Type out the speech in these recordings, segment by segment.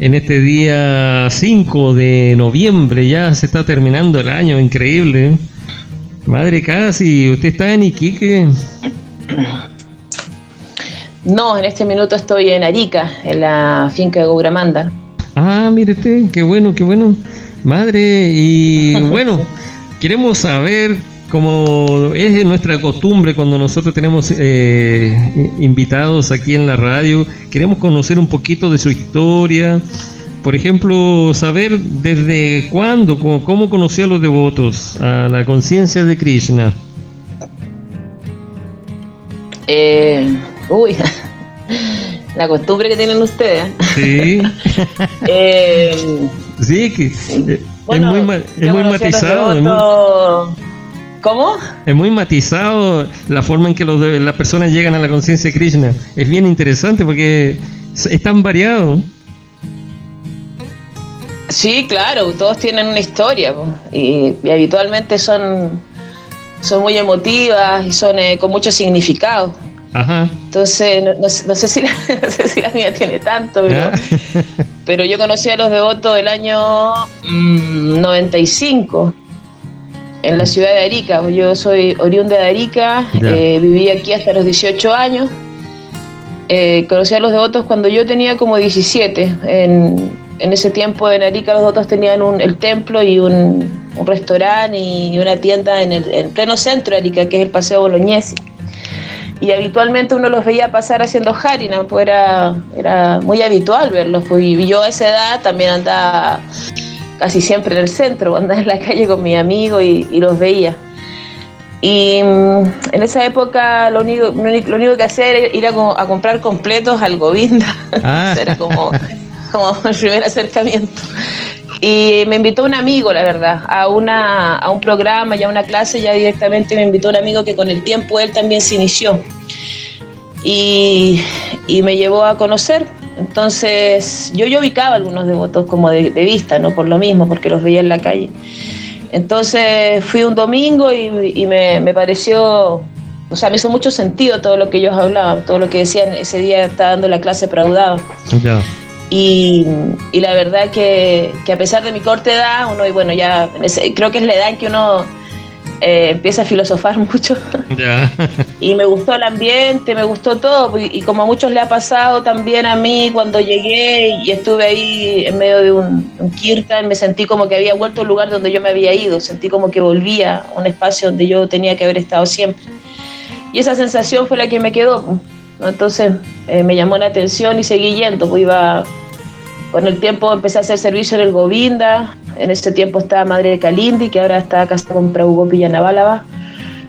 en este día 5 de noviembre, ya se está terminando el año, increíble. Madre casi, ¿usted está en Iquique? No, en este minuto estoy en Arica, en la finca de Gubramanda. Ah, mire usted, qué bueno, qué bueno. Madre, y bueno, queremos saber, como es nuestra costumbre cuando nosotros tenemos eh, invitados aquí en la radio, queremos conocer un poquito de su historia. Por ejemplo, saber desde cuándo, cómo, cómo conoció a los devotos, a la conciencia de Krishna. Eh, Uy, la costumbre que tienen ustedes. Sí. eh, sí, que eh, es muy, es muy matizado. ¿Cómo? Es muy matizado la forma en que los las personas llegan a la conciencia de Krishna. Es bien interesante porque es tan variado. Sí, claro, todos tienen una historia y, habitualmente son, son muy emotivas y son eh, con mucho significado. Entonces, no, sé si la, mía tiene tanto, pero, yo conocí a los devotos del año 95 mm, en la ciudad de Arica. Yo soy oriunda de Arica, eh, viví aquí hasta los 18 años. Eh, conocí a los devotos cuando yo tenía como 17. En, ese tiempo en Arica los devotos tenían un, el templo y un, restaurante y una tienda en el pleno centro de Arica, que es el Paseo Bolognesi y habitualmente uno los veía pasar haciendo harina, pues era, era muy habitual verlos. Pues, y yo a esa edad también andaba casi siempre en el centro, andaba en la calle con mis amigos y, los veía. Y mm, en esa época lo único, lo único que hacía era ir a, comprar completos al Govinda. Ah. era como, como el primer acercamiento. Y me invitó un amigo, la verdad, a, una, a un programa, ya a una clase, ya directamente me invitó un amigo que con el tiempo él también se inició. Y, y me llevó a conocer. Entonces, yo, yo ubicaba algunos devotos como de, vista, ¿no? Por lo mismo, porque los veía en la calle. Entonces fui un domingo y, y me, me, pareció, o sea, me hizo mucho sentido todo lo que ellos hablaban, todo lo que decían. Ese día estaba dando la clase Praudado. Ya. Y, la verdad que, a pesar de mi corta edad, uno, y bueno, ya creo que es la edad en que uno eh, empieza a filosofar mucho. y me gustó el ambiente, me gustó todo. Y, como a muchos le ha pasado también a mí cuando llegué y estuve ahí en medio de un, un kirtan, me sentí como que había vuelto al lugar donde yo me había ido. Sentí como que volvía a un espacio donde yo tenía que haber estado siempre. Y esa sensación fue la que me quedó. Entonces eh, me llamó la atención y seguí yendo. Pues iba, con el tiempo empecé a hacer servicio en el Govinda. En ese tiempo estaba Madre de Kalindi, que ahora está casada con Prabhu Pillanabálava.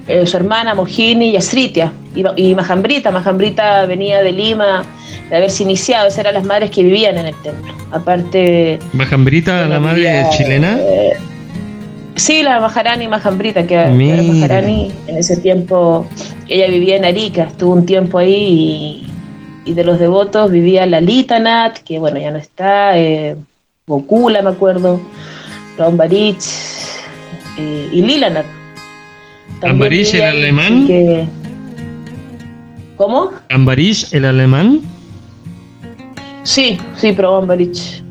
Eh, su hermana Mojini y Asritia. Y, y Majambrita. Majambrita venía de Lima de haberse iniciado. Esas eran las madres que vivían en el templo. Aparte. ¿Majambrita, la madre chilena? Eh, Sí, la Maharani Majambrita, que, era Maharani en ese tiempo, ella vivía en Arica, estuvo un tiempo ahí y, de los devotos vivía la Litanat, que bueno, ya no está, eh, Gokula me acuerdo, Rambarich eh, y Lilanat. ¿Ambarich el alemán? ¿Cómo? ¿Ambarich el alemán? Sí, sí, pero Ambarich.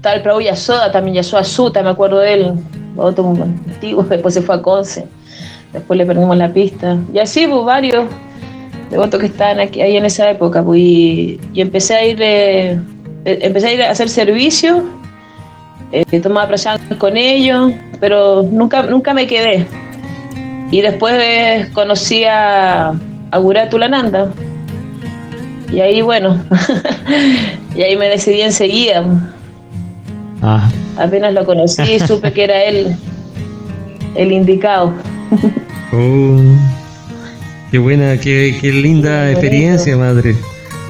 Tal, pero Yasoda también, Yasoda Suta, me acuerdo de él otro antiguo, después se fue a Conce, después le perdimos la pista. Y así, pues varios devotos que estaban aquí, ahí en esa época, pues, y, empecé a ir eh, empecé a ir a hacer servicio, eh, tomaba prashan con ellos, pero nunca, nunca me quedé. Y después conocí a, a Guratulananda. Y ahí, bueno, y ahí me decidí enseguida. Ah. Apenas lo conocí, supe que era él el indicado. Oh, qué buena, qué, qué linda experiencia, madre.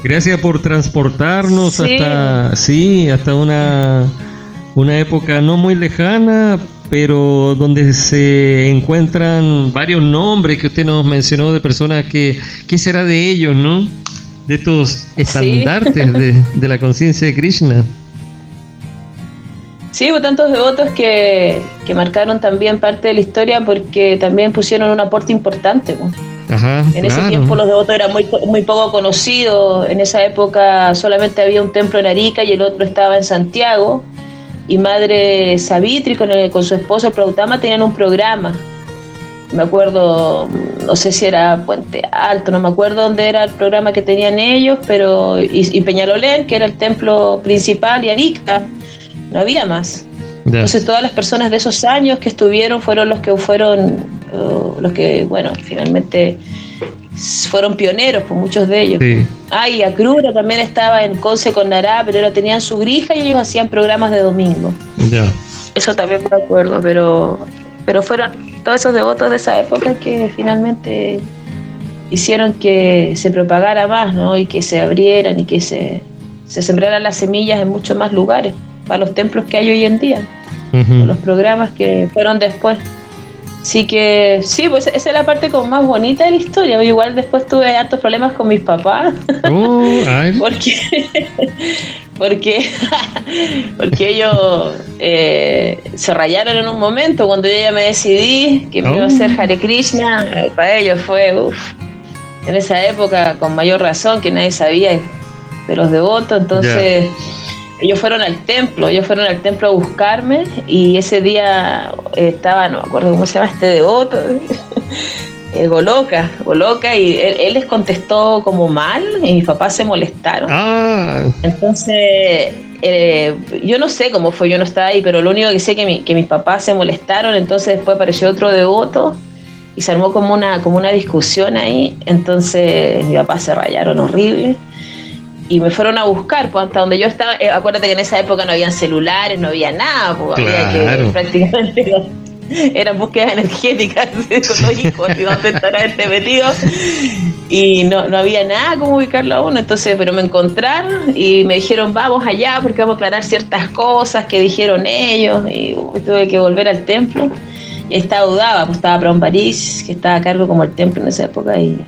Gracias por transportarnos hasta, sí, hasta una, una época no muy lejana, pero donde se encuentran varios nombres que usted nos mencionó de personas que, ¿qué será de ellos, no? De estos estandartes de, de la conciencia de Krishna. Sí, hubo tantos devotos que, que, marcaron también parte de la historia porque también pusieron un aporte importante. En ese tiempo los devotos eran muy, muy poco conocidos. En esa época solamente había un templo en Arica y el otro estaba en Santiago. Y Madre Savitri con, con su esposo Prautama tenían un programa. Me acuerdo, no sé si era Puente Alto, no me acuerdo dónde era el programa que tenían ellos, pero y, Peñalolén, que era el templo principal, y Arica, no había más. Entonces todas las personas de esos años que estuvieron fueron los que fueron, los que, bueno, finalmente fueron pioneros, por pues, muchos de ellos. Sí. Ah, y Acrura también estaba en Conce con Nará, pero tenían su grija y ellos hacían programas de domingo. Ya. Eso también me acuerdo, pero, pero fueron todos esos devotos de esa época que finalmente hicieron que se propagara más, ¿no? Y que se abrieran y que se, se sembraran las semillas en muchos más lugares para los templos que hay hoy en día, los programas que fueron después. Así que sí, pues esa es la parte como más bonita de la historia. Igual después tuve hartos problemas con mis papás. Oh, porque, porque, porque ellos eh, se rayaron en un momento cuando yo ya me decidí que me iba a hacer oh. Hare Krishna. Para ellos fue, uff, en esa época con mayor razón que nadie sabía de los devotos. Entonces ellos fueron al templo, ellos fueron al templo a buscarme y ese día estaba, no me acuerdo cómo se llama este devoto, eh, Goloca, Goloca, y él, les contestó como mal y mis papás se molestaron. Ah. Entonces, eh, yo no sé cómo fue, yo no estaba ahí, pero lo único que sé es que, mis papás se molestaron, entonces después apareció otro devoto y se armó como una, como una discusión ahí, entonces mis papás se rayaron horrible y me fueron a buscar, pues hasta donde yo estaba, eh, acuérdate que en esa época no habían celulares, no había nada, pues había que prácticamente eran búsquedas energéticas con los hijos, y dónde estará este metido, y no, no había nada como ubicarlo a uno, entonces, pero me encontraron y me dijeron, vamos allá porque vamos a aclarar ciertas cosas que dijeron ellos, y tuve que volver al templo, y estaba dudaba, pues estaba un París, que estaba a cargo como el templo en esa época, y,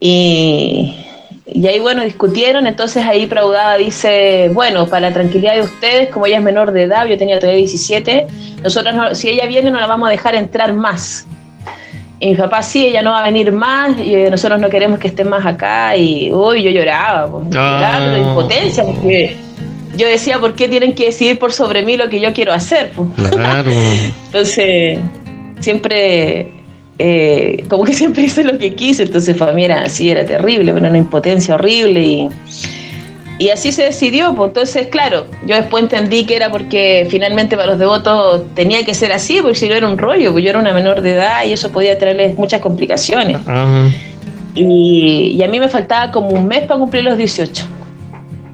y y ahí, bueno, discutieron, entonces ahí Praudada dice, bueno, para la tranquilidad de ustedes, como ella es menor de edad, yo tenía todavía 17, nosotros, si ella viene, no la vamos a dejar entrar más. Y mi papá, sí, ella no va a venir más, y nosotros no queremos que esté más acá, y uy, yo lloraba, pues, lloraba de impotencia, porque yo decía, ¿por qué tienen que decidir por sobre mí lo que yo quiero hacer? Pues? Claro. entonces, siempre eh, como que siempre hice lo que quise, entonces para mí era así, era terrible, era una impotencia horrible y, y así se decidió, pues entonces claro, yo después entendí que era porque finalmente para los devotos tenía que ser así, porque si no era un rollo, porque yo era una menor de edad y eso podía traerles muchas complicaciones. Y, a mí me faltaba como un mes para cumplir los 18.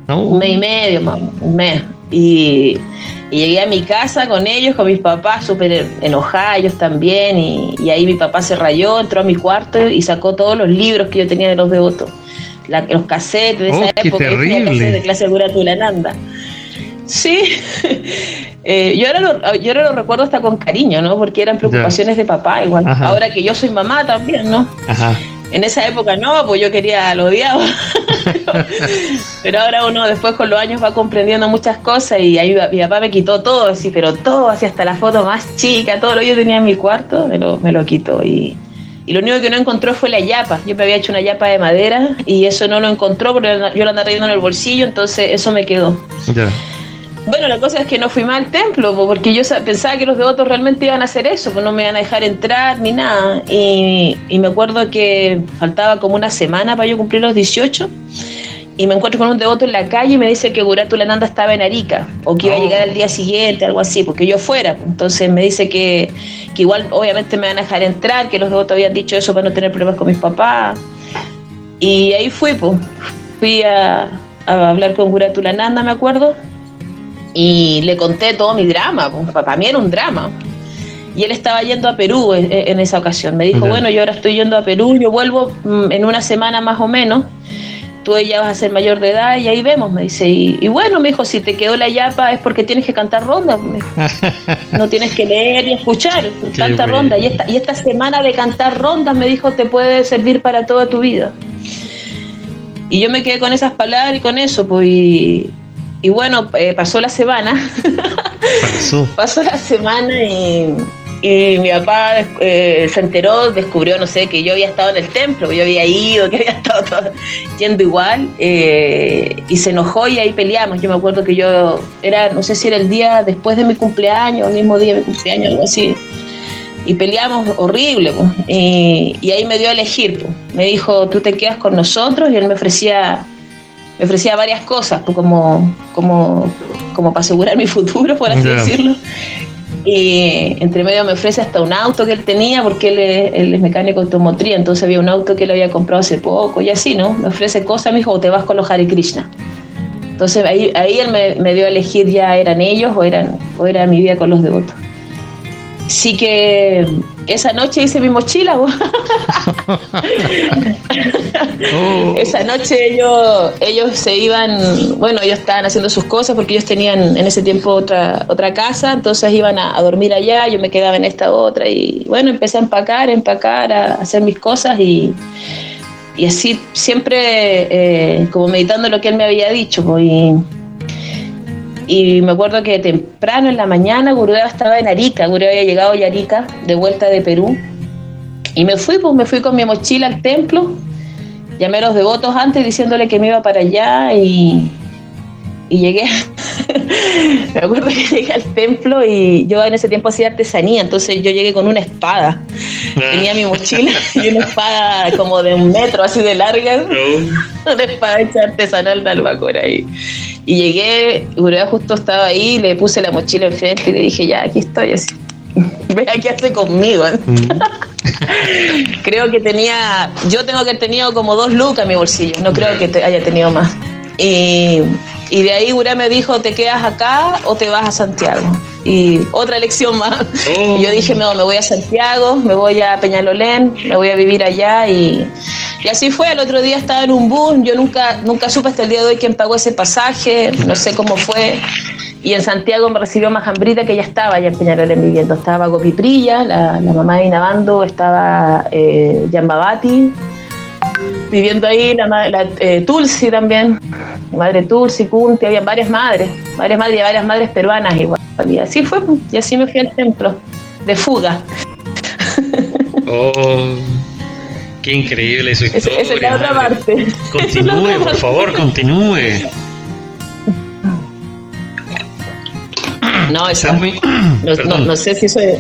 Un mes y medio, un mes. Y, llegué a mi casa con ellos, con mis papás, súper enojados, ellos también. Y, ahí mi papá se rayó, entró a mi cuarto y sacó todos los libros que yo tenía de los devotos. los cassettes de esa oh, época, de clase de Nanda. Sí, eh, yo, ahora lo, yo ahora lo recuerdo hasta con cariño, ¿no? Porque eran preocupaciones de papá, igual. Ahora que yo soy mamá también, ¿no? Ajá. En esa época no, pues yo quería, lo odiaba. pero ahora uno después con los años va comprendiendo muchas cosas y ahí mi papá me quitó todo, así, pero todo, así hasta la foto más chica, todo lo que yo tenía en mi cuarto, me lo, me lo quitó. Y, y lo único que no encontró fue la yapa. Yo me había hecho una yapa de madera y eso no lo encontró porque yo lo andaba trayendo en el bolsillo, entonces eso me quedó. Ya. Bueno, la cosa es que no fui más al templo, porque yo pensaba que los devotos realmente iban a hacer eso, pues no me iban a dejar entrar ni nada. Y, me acuerdo que faltaba como una semana para yo cumplir los 18 y me encuentro con un devoto en la calle y me dice que Guratu Lananda estaba en Arica o que iba a oh. llegar al día siguiente, algo así, porque yo fuera. Entonces me dice que, igual obviamente me van a dejar entrar, que los devotos habían dicho eso para no tener problemas con mis papás. Y ahí fui, pues, fui a, hablar con Guratu Lananda, me acuerdo, y le conté todo mi drama, para mí era un drama. Y él estaba yendo a Perú en, esa ocasión. Me dijo, bueno, yo ahora estoy yendo a Perú, yo vuelvo mm, en una semana más o menos, tú ya vas a ser mayor de edad y ahí vemos, me dice. Y, bueno, me dijo, si te quedó la yapa es porque tienes que cantar ronda. No tienes que leer y escuchar, canta ronda. Y esta, y esta semana de cantar rondas, me dijo, te puede servir para toda tu vida. Y yo me quedé con esas palabras y con eso, pues, y bueno, eh, pasó la semana. Pasó. pasó la semana y, y mi papá eh, se enteró, descubrió, no sé, que yo había estado en el templo, yo había ido, que había estado todo, yendo igual, eh, y se enojó y ahí peleamos. Yo me acuerdo que yo era, no sé si era el día después de mi cumpleaños, el mismo día de mi cumpleaños, algo así, y peleamos horrible, pues, y, ahí me dio a elegir, pues. me dijo, tú te quedas con nosotros, y él me ofrecía me ofrecía varias cosas, pues, como, como, como para asegurar mi futuro, por así decirlo. Y entre medio me ofrece hasta un auto que él tenía, porque él es, mecánico automotriz, entonces había un auto que él había comprado hace poco y así, ¿no? Me ofrece cosas, me dijo, o te vas con los Hare Krishna. Entonces ahí, ahí él me, me, dio a elegir ya eran ellos o, eran, o era mi vida con los devotos. Así que esa noche hice mi mochila. Oh. Esa noche ellos, ellos se iban, bueno, ellos estaban haciendo sus cosas porque ellos tenían en ese tiempo otra, otra casa, entonces iban a, dormir allá, yo me quedaba en esta otra y bueno, empecé a empacar, a empacar, a hacer mis cosas y, y así siempre eh, como meditando lo que él me había dicho. Pues, y me acuerdo que temprano en la mañana Gurudeva estaba en Arica, Gurudeva había llegado a Arica de vuelta de Perú. Y me fui, pues me fui con mi mochila al templo, llamé a los devotos antes diciéndole que me iba para allá y, y llegué, me acuerdo que llegué al templo y yo en ese tiempo hacía artesanía, entonces yo llegué con una espada. Tenía mi mochila y una espada como de un metro así de larga, una espada hecha artesanal de albacora ahí. Y llegué, Urea justo estaba ahí, le puse la mochila enfrente y le dije, ya, aquí estoy así. Vea qué hace conmigo. Mm. creo que tenía, yo tengo que haber tenido como dos lucas en mi bolsillo, no creo que haya tenido más. Y, y de ahí Urea me dijo, ¿te quedas acá o te vas a Santiago? Y otra elección más. Oh. Y yo dije, no, me voy a Santiago, me voy a Peñalolén, me voy a vivir allá y y así fue, el otro día estaba en un bus, yo nunca, nunca supe hasta el día de hoy quién pagó ese pasaje, no sé cómo fue. Y en Santiago me recibió Majambrita, que ya estaba allá en Peñarol viviendo. Estaba Gopiprilla, la, la mamá de Inabando, estaba eh, Yambabati, viviendo ahí, la, la eh, Tulsi también, madre Tulsi, Kunti, había varias madres, varias madres y varias madres peruanas igual. Y así fue, y así me fui al templo, de fuga. Oh. Qué increíble su historia. Esa es la otra parte. Continúe, por favor, continúe. No, eso, no, no, sé si soy,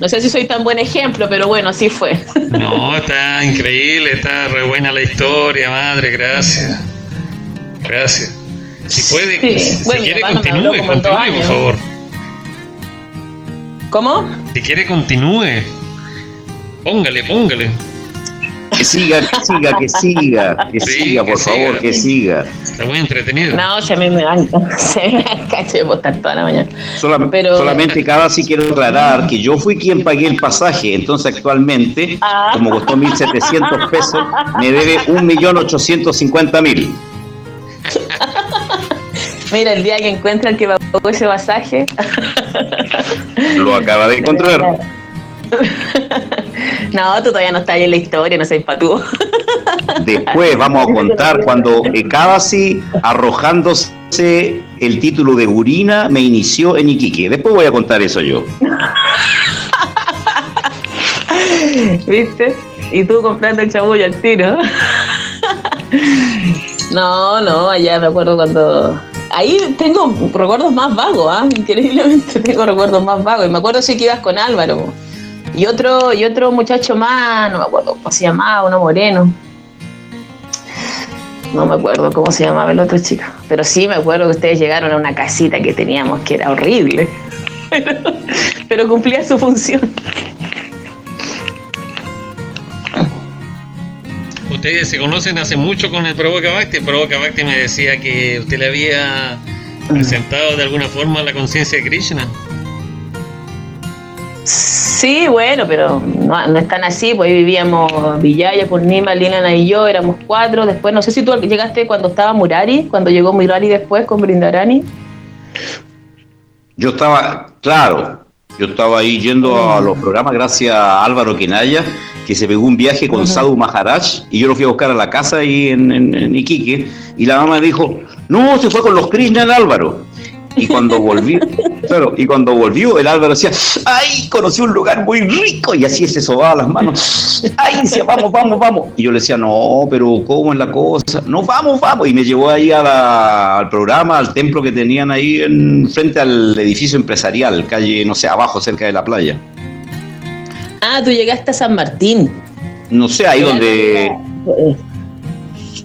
no sé si soy tan buen ejemplo, pero bueno, así fue. No, está increíble, está re buena la historia, madre, gracias. Gracias. Si puede, si quiere, continúe, continúe, por favor. ¿Cómo? Si quiere, continúe. Póngale, póngale. Que siga, que siga, que siga, que siga, por favor, que siga. Está muy entretenido. No, ya a mí me dan, se me caché de botar toda la mañana. Solamente cada sí quiero aclarar que yo fui quien pagué el pasaje, entonces actualmente, ah. como costó 1.700 pesos, me debe 1.850.000. Mira, el día que encuentran que pagó ese pasaje. Lo acaba de encontrar. No, tú todavía no estás ahí en la historia, no seas patúo. Después vamos a contar cuando Ekabasi, arrojándose el título de Urina, me inició en Iquique. Después voy a contar eso yo. ¿Viste? Y tú comprando el chabullo al tiro. No, no, allá me acuerdo cuando. Ahí tengo recuerdos más vagos, ¿ah? Increíblemente tengo recuerdos más vagos. Y me acuerdo sí que ibas con Álvaro. Y otro, y otro muchacho más, no me acuerdo cómo se llamaba, uno moreno. No me acuerdo cómo se llamaba el otro chico. Pero sí me acuerdo que ustedes llegaron a una casita que teníamos que era horrible. Pero, cumplía su función. Ustedes se conocen hace mucho con el Provoca Bhakti. El Provoca Bhakti me decía que usted le había presentado de alguna forma la conciencia de Krishna. Sí, bueno, pero no, no es tan así, pues ahí vivíamos Villaya, Purnima, Lina y yo, éramos cuatro. Después, no sé si tú llegaste cuando estaba Murari, cuando llegó Murari después con Brindarani. Yo estaba, claro, yo estaba ahí yendo a los programas gracias a Álvaro Quenaya, que se pegó un viaje con Sadhu Maharaj, y yo lo fui a buscar a la casa ahí en, Iquique, y la mamá dijo, no, se fue con los Krishna Álvaro. Y cuando volvió, claro, y cuando volvió, el Álvaro decía, ¡ay! Conocí un lugar muy rico. Y así se sobaba las manos. ¡Ay! Decía, vamos, vamos, vamos. Y yo le decía, no, pero ¿cómo es la cosa? No, vamos, vamos. Y me llevó ahí al programa, al templo que tenían ahí en, frente al edificio empresarial, calle, no sé, abajo, cerca de la playa. Ah, tú llegaste a San Martín. No sé, ahí donde...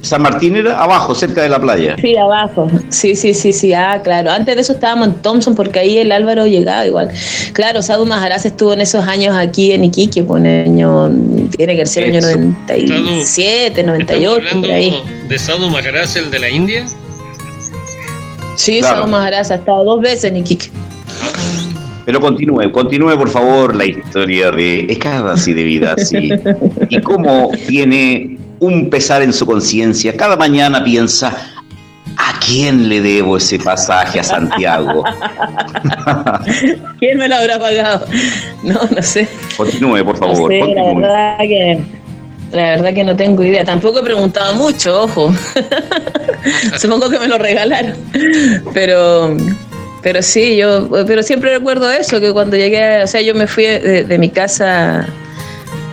San Martín era abajo, cerca de la playa. Sí, abajo. Sí, sí, sí, sí. Ah, claro. Antes de eso estábamos en Thompson porque ahí el Álvaro llegaba igual. Claro, Sadu Majaraz estuvo en esos años aquí en Iquique, pues año, tiene que ser el año 97, 98, por ahí. ¿De Sadu Majaraz, el de la India? Sí, claro. Sadu Majaraz ha estado dos veces en Iquique. Pero continúe, continúe por favor la historia de Escadas y de vida, sí. Y cómo tiene un pesar en su conciencia. Cada mañana piensa, ¿a quién le debo ese pasaje a Santiago? ¿Quién me lo habrá pagado? No, no sé. Continúe, por favor. La, verdad que, la verdad que no tengo idea. Tampoco he preguntado mucho, ojo. Supongo que me lo regalaron. Pero pero sí, yo pero siempre recuerdo eso, que cuando llegué, o sea, yo me fui de, mi casa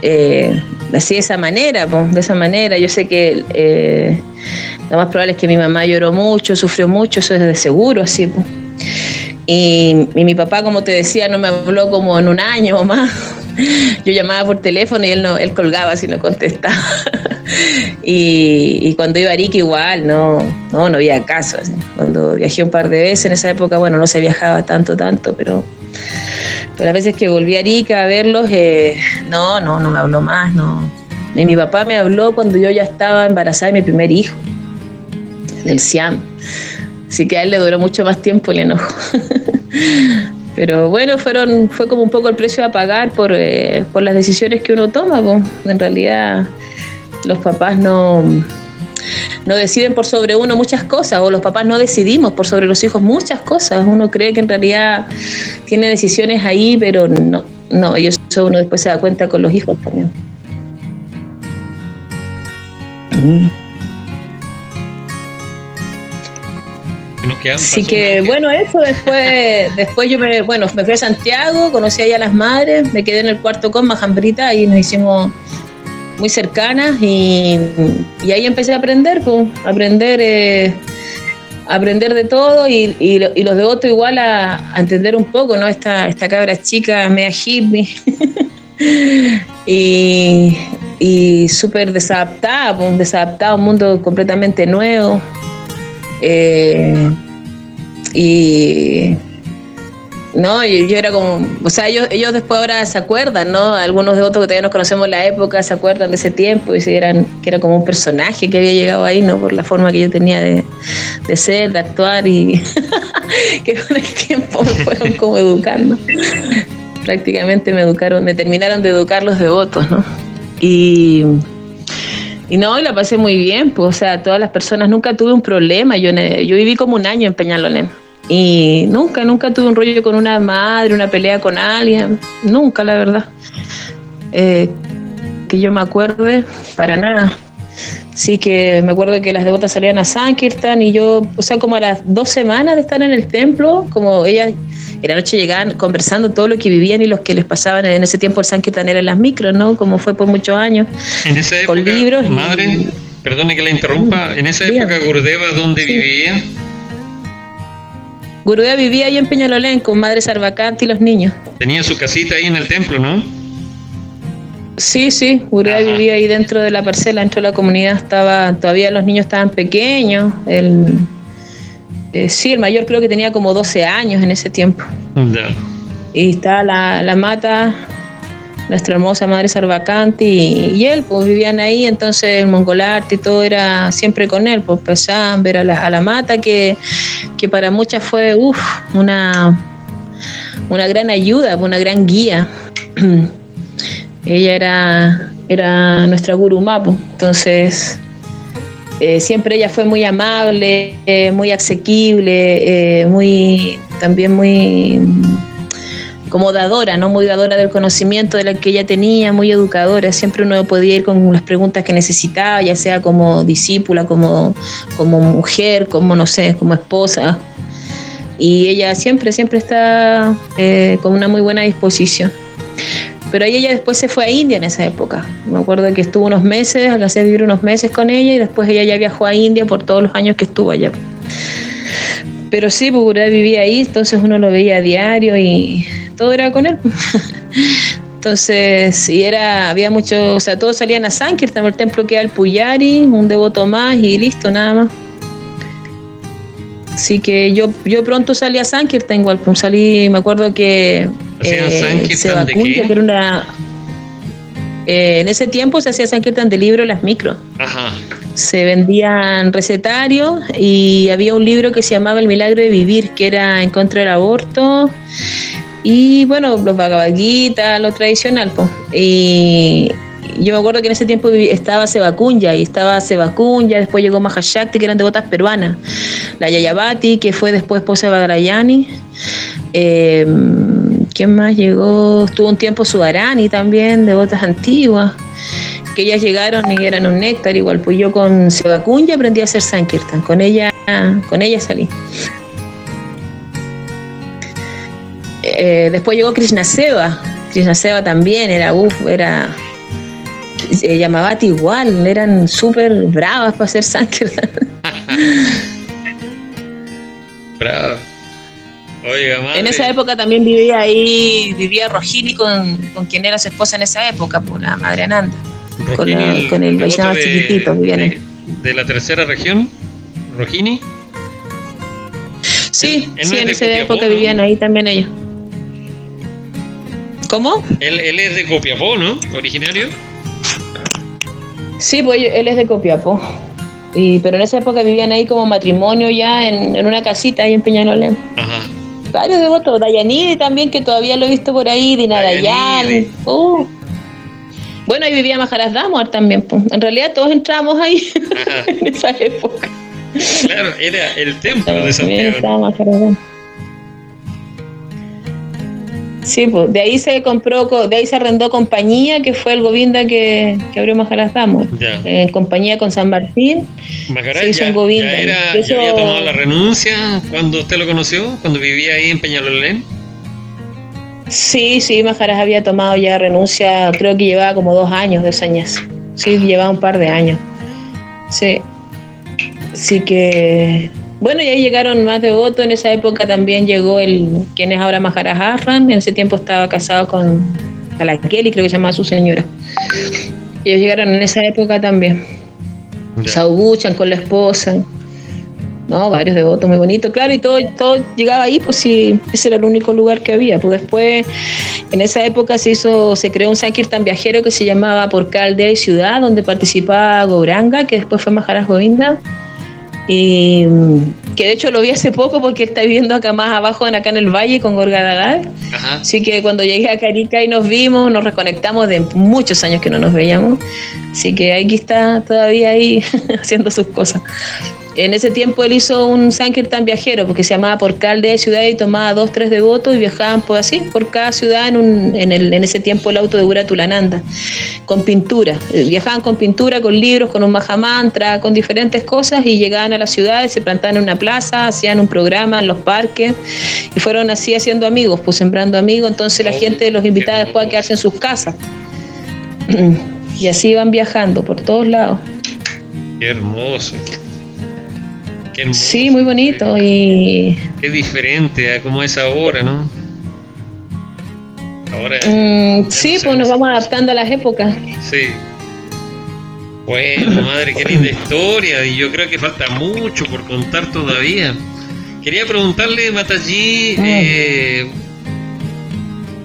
eh, así de esa manera, de esa manera. Yo sé que eh, lo más probable es que mi mamá lloró mucho, sufrió mucho, eso es de seguro, así. Y, mi papá, como te decía, no me habló como en un año o más. Yo llamaba por teléfono y él no, él colgaba si no contestaba. y, cuando iba a Arica igual, no, no, no había caso. Cuando viajé un par de veces en esa época, bueno, no se viajaba tanto, tanto, pero pero las veces que volví a Arica a verlos, eh, no, no, no me habló más, no. Y mi papá me habló cuando yo ya estaba embarazada de mi primer hijo, del Siam. Así que a él le duró mucho más tiempo el enojo. Pero bueno, fueron, fue como un poco el precio a pagar por, eh, por las decisiones que uno toma. En realidad, los papás no, no deciden por sobre uno muchas cosas, o los papás no decidimos por sobre los hijos muchas cosas. Uno cree que en realidad tiene decisiones ahí, pero no, no, y eso uno después se da cuenta con los hijos también. Así que bueno, eso después, después yo me, bueno, me fui a Santiago, conocí allá a las madres, me quedé en el cuarto con Majambrita y nos hicimos muy cercanas y, ahí empecé a aprender, pues, aprender, eh, aprender de todo y, los de otro igual a, entender un poco, ¿no? Esta, esta cabra chica, media hippie y, y súper desadaptada, pues, desadaptada a un mundo completamente nuevo. Eh, y no, yo, yo, era como, o sea, ellos, ellos después ahora se acuerdan, ¿no? Algunos de otros que todavía nos conocemos la época se acuerdan de ese tiempo y se eran, que era como un personaje que había llegado ahí, ¿no? Por la forma que yo tenía de, ser, de actuar y que con el tiempo me fueron como educando. Prácticamente me educaron, me terminaron de educar los devotos, ¿no? Y, y no, y la pasé muy bien, pues, o sea, todas las personas, nunca tuve un problema, yo, yo viví como un año en Peñalolén y nunca, nunca tuve un rollo con una madre, una pelea con alguien, nunca, la verdad. Eh, que yo me acuerde, para nada. Sí que me acuerdo que las devotas salían a Sankirtan y yo, o sea, como a las dos semanas de estar en el templo, como ellas en la noche llegaban conversando todo lo que vivían y los que les pasaban en ese tiempo el Sankirtan eran las micros, ¿no? Como fue por muchos años. En esa época, con libros. Madre, perdone que la interrumpa, en esa época Gurdeva, ¿dónde vivía? Gurudeva vivía ahí en Peñalolén con Madre Sarvacante y los niños. Tenía su casita ahí en el templo, ¿no? Sí, sí, Gurudeva vivía ahí dentro de la parcela, dentro de la comunidad. Estaba, todavía los niños estaban pequeños. El, eh, sí, el mayor creo que tenía como 12 años en ese tiempo. Y estaba la, la mata nuestra hermosa madre Sarvacanti y, él, pues vivían ahí, entonces el mongolarte y todo era siempre con él, pues pasaban ver a la, a la mata que, que para muchas fue una, una gran ayuda, una gran guía. ella era, era nuestra guru Mapu, entonces eh, siempre ella fue muy amable, eh, muy asequible, eh, muy también muy como dadora, ¿no? Muy dadora del conocimiento de la que ella tenía, muy educadora. Siempre uno podía ir con las preguntas que necesitaba, ya sea como discípula, como, como mujer, como, no sé, como esposa. y ella siempre, siempre está con una muy buena disposición. Pero ella después se fue a India en esa época. Me acuerdo que estuvo unos meses, alcancé a vivir unos meses con ella y después ella ya viajó a India por todos los años que estuvo allá. Pero sí, porque vivía ahí, entonces uno lo veía a diario y todo era con él. Entonces, y era, había mucho, o sea, todos salían a Sankirtan, el templo que era el Puyari, un devoto más y listo, nada más. Así que yo, yo pronto salí a Sankirtan igual, salí, me acuerdo que eh, se que era una eh, en ese tiempo se hacía Sankirtan de libro las micro. Ajá. Se vendían recetarios y había un libro que se llamaba El milagro de vivir, que era en contra del aborto y bueno, los vagabaguitas, lo tradicional. Pues. Y yo me acuerdo que en ese tiempo estaba Sebacunya y estaba Sebacunya, después llegó Mahashakti, que eran devotas peruanas, la Yayabati, que fue después esposa de Bagrayani. Eh, ¿Quién más llegó? Estuvo un tiempo Sudarani también, devotas antiguas, que ellas llegaron y eran un néctar igual. Pues yo con Sebacunya aprendí a hacer Sankirtan, con ella, con ella salí. Eh, después llegó Krishna Seva. Krishna también era, uff, era. Se llamaba igual, eran súper bravas para hacer Sankirtan. Bravo. En esa época también vivía ahí, vivía Rojini con, con quien era su esposa en esa época, por la madre Ananda. con, el Vaishnava chiquitito, vivían de, de la tercera región, Rojini. Sí, sí, en esa época vivían ahí también ellos. ¿Cómo? Él, él es de Copiapó, ¿no? Originario. Sí, pues él es de Copiapó. Y, pero en esa época vivían ahí como matrimonio ya en, en una casita ahí en Peñalolén. Ajá. Varios devotos, Dayanidi también, que todavía lo he visto por ahí, Dinarayan. Uh. Bueno, ahí vivía Maharas Damar también. Pues. En realidad todos entramos ahí en esa época. Claro, era el templo de Santiago. Sí, pues de ahí se compró, de ahí se arrendó compañía, que fue el Govinda que, que abrió Majaras Damos. En compañía con San Martín. Majaras se hizo un Govinda. Ya, había tomado la renuncia cuando usted lo conoció, cuando vivía ahí en Peñalolén. Sí, sí, Majaras había tomado ya renuncia, creo que llevaba como dos años de años. Sí, llevaba un par de años. Sí. Así que bueno, y ahí llegaron más devotos. En esa época también llegó el quien es ahora Maharaj En ese tiempo estaba casado con Kelly, creo que se llamaba su señora. Ellos llegaron en esa época también. Saubuchan con la esposa. No, varios devotos muy bonitos, claro, y todo, todo llegaba ahí, pues sí, ese era el único lugar que había. Pues después, en esa época se hizo, se creó un Sankirtan viajero que se llamaba Por Caldea y Ciudad, donde participaba Gouranga, que después fue Maharaj Govinda y que de hecho lo vi hace poco porque está viviendo acá más abajo, acá en el valle con Gorgadagal. Así que cuando llegué a Carica y nos vimos, nos reconectamos de muchos años que no nos veíamos. Así que aquí está todavía ahí haciendo sus cosas. En ese tiempo él hizo un Sankirtan viajero, porque se llamaba por calde de ciudad y tomaba dos, tres devotos y viajaban por así, por cada ciudad en, un, en, el, en ese tiempo el auto de Uratulananda, con pintura. Eh, viajaban con pintura, con libros, con un mahamantra, con diferentes cosas y llegaban a las ciudades, se plantaban en una plaza, hacían un programa en los parques y fueron así haciendo amigos, pues sembrando amigos. Entonces la gente los invitaba después a quedarse en sus casas. Y así iban viajando por todos lados. Qué hermoso. Sí, muy bonito y... Qué diferente a como es ahora, ¿no? Ahora... Mm, sí, pues nos vamos adaptando a las épocas. Sí. Bueno, madre, qué linda historia y yo creo que falta mucho por contar todavía. Quería preguntarle, Mataji, ah. eh,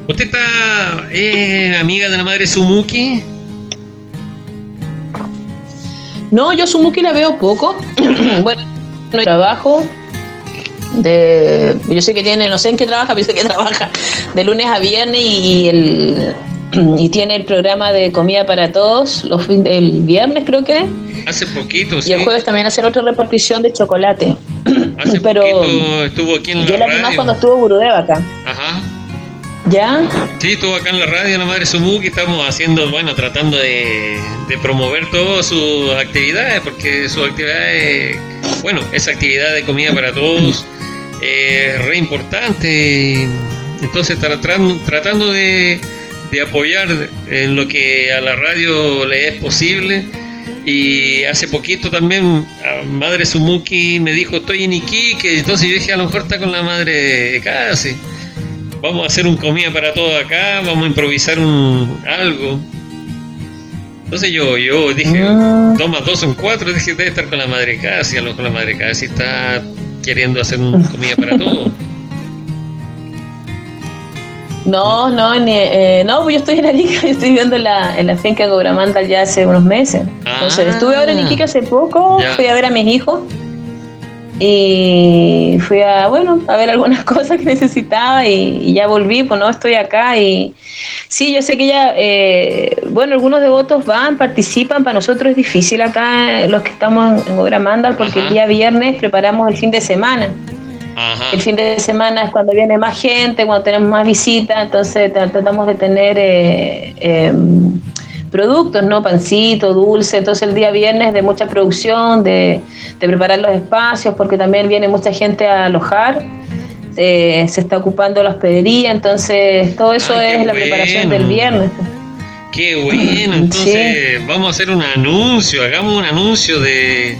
¿usted está eh, amiga de la madre Sumuki? No, yo Sumuki la veo poco. bueno, trabajo. De, yo sé que tiene, no sé en qué trabaja, pero sé que trabaja de lunes a viernes y el y tiene el programa de comida para todos los el viernes creo que hace poquito y el jueves también hace otra repartición de chocolate. Hace pero poquito estuvo aquí en la yo la cuando estuvo Gurudeva acá ¿Ya? Sí, estuvo acá en la radio La Madre que estamos haciendo, bueno, tratando de, de promover todas sus actividades, porque sus actividades, bueno, esa actividad de comida para todos es re importante. Entonces, tratando, tratando de, de apoyar en lo que a la radio le es posible. Y hace poquito también Madre Sumuki me dijo, estoy en Iquique, entonces yo dije, a lo mejor está con la madre casi. Vamos a hacer un comida para todo acá, vamos a improvisar un algo. Entonces yo, yo dije, ah. dos más dos son cuatro, dije, debe estar con la madre casi, a lo mejor la madre casi está queriendo hacer una comida para todo. No, no, eh, no, pues yo estoy en Arica, yo estoy viviendo en la, en la finca Gobramanta ya hace unos meses. Entonces, estuve ahora en Iquique hace poco, fui a ver a mis hijos y fui a, bueno, a ver algunas cosas que necesitaba y, ya volví, pues no, estoy acá y sí, yo sé que ya, eh, bueno, algunos devotos van, participan, para nosotros es difícil acá, los que estamos en Gobramanda, porque el día viernes preparamos el fin de semana. El fin de semana es cuando viene más gente, cuando tenemos más visitas, entonces tratamos de tener eh, em, productos, ¿no? Pancito, dulce, entonces el día viernes de mucha producción, de, preparar los espacios, porque también viene mucha gente a alojar. Eh, se está ocupando la hospedería, entonces todo eso es la preparación del viernes. Qué bueno, entonces vamos a hacer un anuncio, hagamos un anuncio de,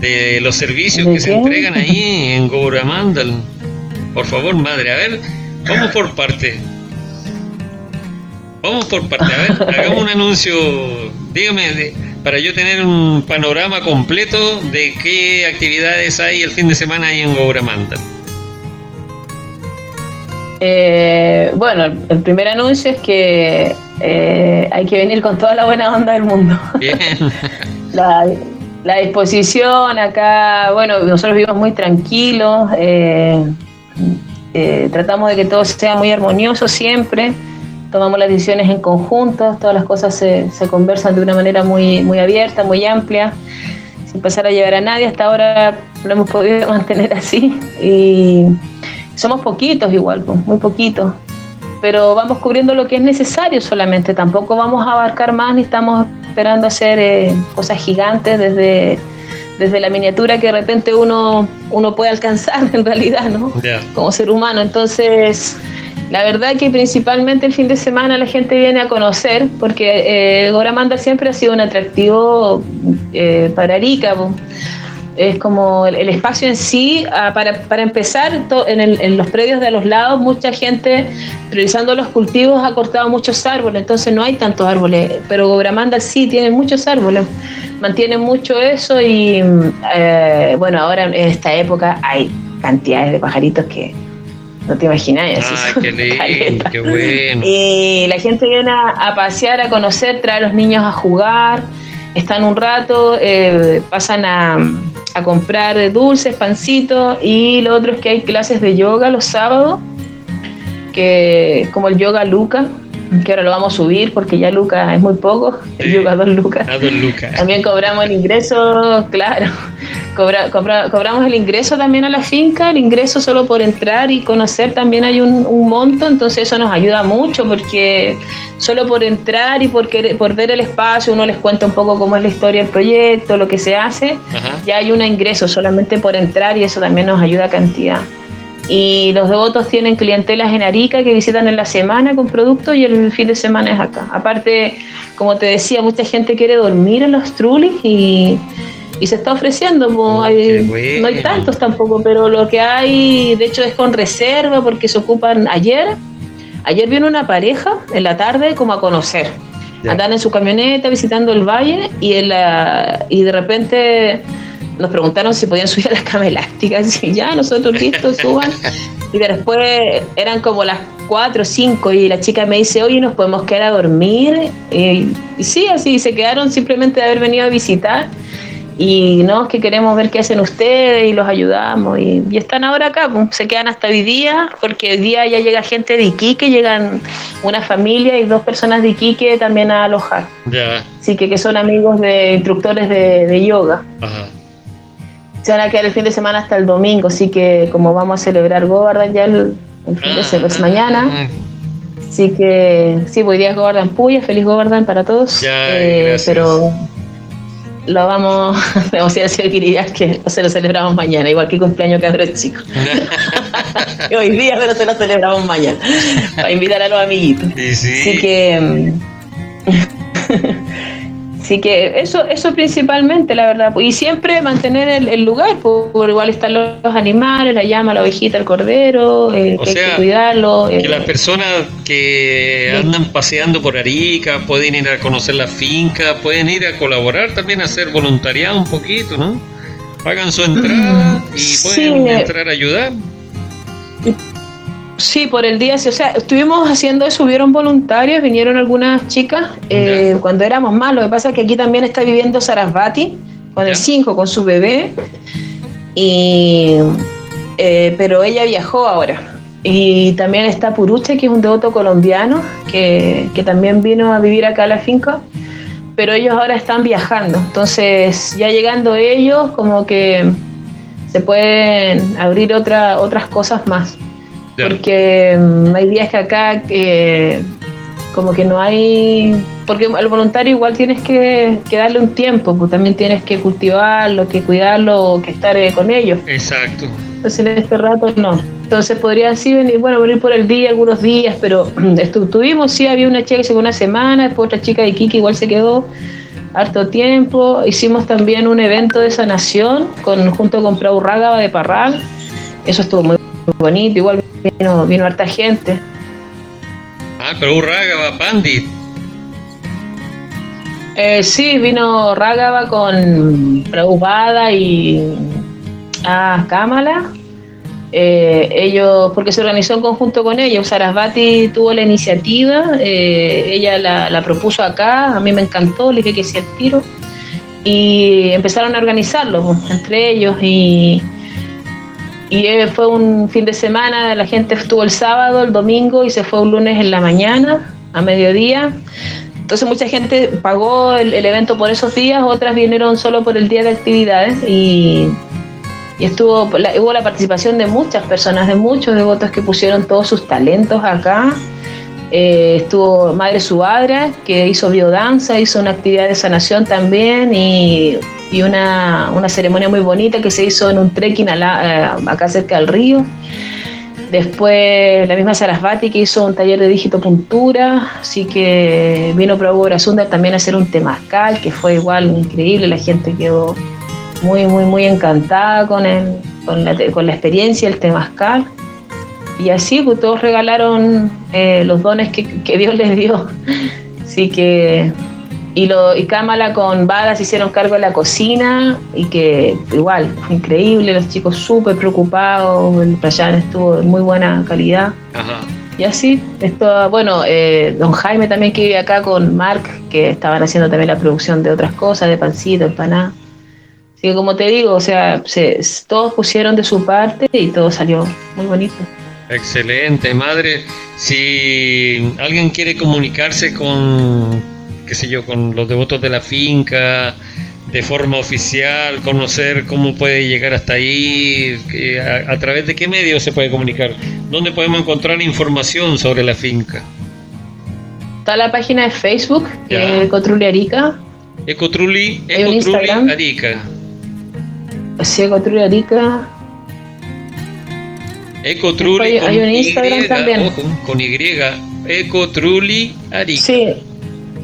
de los servicios que se entregan ahí en Gouramandal. Por favor, madre, a ver, vamos por parte. Vamos por parte, a ver, hagamos un anuncio, dígame, para yo tener un panorama completo de qué actividades hay el fin de semana ahí en Gouramandal. Eh, bueno, el primer anuncio es que eh, hay que venir con toda la buena onda del mundo. Bien. La, la disposición acá, bueno, nosotros vivimos muy tranquilos, eh, eh, tratamos de que todo sea muy armonioso siempre, tomamos las decisiones en conjunto, todas las cosas se, conversan de una manera muy, muy abierta, muy amplia, sin pasar a llevar a nadie, hasta ahora lo hemos podido mantener así y somos poquitos igual, pues, muy poquitos. Pero vamos cubriendo lo que es necesario solamente, tampoco vamos a abarcar más ni estamos esperando hacer eh, cosas gigantes desde, desde la miniatura que de repente uno, uno puede alcanzar en realidad, ¿no? Como ser humano. Entonces, la verdad que principalmente el fin de semana la gente viene a conocer, porque eh, Goramanda siempre ha sido un atractivo eh, para Arica es como el, espacio en sí, ah, para, para, empezar, en, en, los predios de los lados, mucha gente, priorizando los cultivos, ha cortado muchos árboles, entonces no hay tantos árboles, pero Gobramanda sí tiene muchos árboles, mantiene mucho eso y eh, bueno, ahora en esta época hay cantidades de pajaritos que no te imaginas. Ah, qué lindo, qué bueno. Y la gente viene a, a pasear, a conocer, trae a los niños a jugar están un rato, eh, pasan a, a, comprar dulces, pancitos y lo otro es que hay clases de yoga los sábados, que como el yoga Luca, que ahora lo vamos a subir porque ya Luca es muy poco, el yoga dos lucas. También cobramos el ingreso, claro, Cobra, cobramos el ingreso también a la finca, el ingreso solo por entrar y conocer también hay un, un monto, entonces eso nos ayuda mucho porque solo por entrar y por, por ver el espacio, uno les cuenta un poco cómo es la historia del proyecto, lo que se hace, ya hay un ingreso solamente por entrar y eso también nos ayuda a cantidad. Y los devotos tienen clientelas en Arica que visitan en la semana con productos y el fin de semana es acá. Aparte, como te decía, mucha gente quiere dormir en los trulis y, se está ofreciendo. Oh, no hay tantos tampoco, pero lo que hay, de hecho, es con reserva porque se ocupan ayer Ayer vino una pareja en la tarde como a conocer. Andan en su camioneta visitando el valle y, en la, y de repente nos preguntaron si podían subir a las cama elásticas. Y ya, nosotros listos, suban. Y después eran como las 4 o 5 y la chica me dice, oye, ¿nos podemos quedar a dormir? Y, y sí, así se quedaron simplemente de haber venido a visitar y no, que queremos ver qué hacen ustedes y los ayudamos. Y, están ahora acá, pues, se quedan hasta hoy día, porque hoy día ya llega gente de Iquique, llegan una familia y dos personas de Iquique también a alojar. Así que, que son amigos de instructores de, yoga. Se van a quedar el fin de semana hasta el domingo, así que como vamos a celebrar Govardhan ya el, fin de semana, pues mañana. Ah. Así que sí, hoy día es Govardhan Puya, feliz Govardhan para todos. Ya, eh, pero lo vamos, o sea, si querías que se lo celebramos mañana, igual que cumpleaños cabros chicos. Hoy día, pero se lo celebramos mañana, para invitar a los amiguitos. Así que... Mm, Así que eso, eso principalmente, la verdad. Y siempre mantener el, lugar, por, igual están los, animales, la llama, la ovejita, el cordero, eh, que hay que cuidarlo. Que las eh. personas que andan paseando por Arica pueden ir a conocer la finca, pueden ir a colaborar también, a hacer voluntariado un poquito, ¿no? Pagan su entrada y pueden entrar a ayudar. Sí, por el día, o sea, estuvimos haciendo eso, hubieron voluntarios, vinieron algunas chicas eh, cuando éramos más, lo que pasa es que aquí también está viviendo Sarasvati con el 5, con su bebé, y, eh, pero ella viajó ahora. Y también está Puruche, que es un devoto colombiano, que, que también vino a vivir acá a la finca, pero ellos ahora están viajando, entonces ya llegando ellos como que se pueden abrir otra, otras cosas más porque mm, hay días que acá como que no hay, porque al voluntario igual tienes que, darle un tiempo, pues también tienes que cultivarlo, que cuidarlo, que estar eh, con ellos. Exacto. Entonces en este rato no. Entonces podría así venir, bueno, venir por el día, algunos días, pero estuvimos, sí, había una chica que se quedó una semana, después otra chica de Kiki igual se quedó harto tiempo. Hicimos también un evento de sanación con, junto con Prau Rágaba de Parral. Eso estuvo muy bonito, igual vino, vino harta gente. Ah, pero Rágaba Pandit. Eh, sí, vino Rágaba con Prabhupada y ah, Kamala. Eh, ellos, porque se organizó en conjunto con ellos, Sarasvati tuvo la iniciativa, eh, ella la, la, propuso acá, a mí me encantó, le dije que sí el tiro, y empezaron a organizarlo entre ellos y y eh, fue un fin de semana, la gente estuvo el sábado, el domingo y se fue un lunes en la mañana, a mediodía. Entonces mucha gente pagó el, evento por esos días, otras vinieron solo por el día de actividades y, estuvo hubo la participación de muchas personas, de muchos devotos que pusieron todos sus talentos acá. Eh, estuvo Madre Subadra, que hizo biodanza, hizo una actividad de sanación también y y una, ceremonia muy bonita que se hizo en un trekking eh, acá cerca del río. Después la misma Sarasvati que hizo un taller de digitopuntura, así que vino Prabhu Sundar también a hacer un temazcal, que fue igual increíble, la gente quedó muy, muy, muy encantada con, el, con, la, con la experiencia del temazcal. Y así pues, todos regalaron eh, los dones que, que Dios les dio. Así que y, lo, y Cámara con Vadas hicieron cargo de la cocina y que igual, fue increíble, los chicos súper preocupados, el playán estuvo de muy buena calidad. Y así, esto, bueno, eh, don Jaime también que vive acá con Mark, que estaban haciendo también la producción de otras cosas, de pancito, empaná. Así que como te digo, o sea, se, todos pusieron de su parte y todo salió muy bonito. Excelente, madre. Si alguien quiere comunicarse con, qué sé yo, con los devotos de la finca, de forma oficial, conocer cómo puede llegar hasta ahí, a, través de qué medios se puede comunicar, dónde podemos encontrar información sobre la finca. Está la página de Facebook, Ecotruli Arica. Ecotruli, Ecotruli Arica. Sí, Ecotruli Arica. Ecotruli hay, un Instagram también. con Y, Ecotruli Arica. Sí,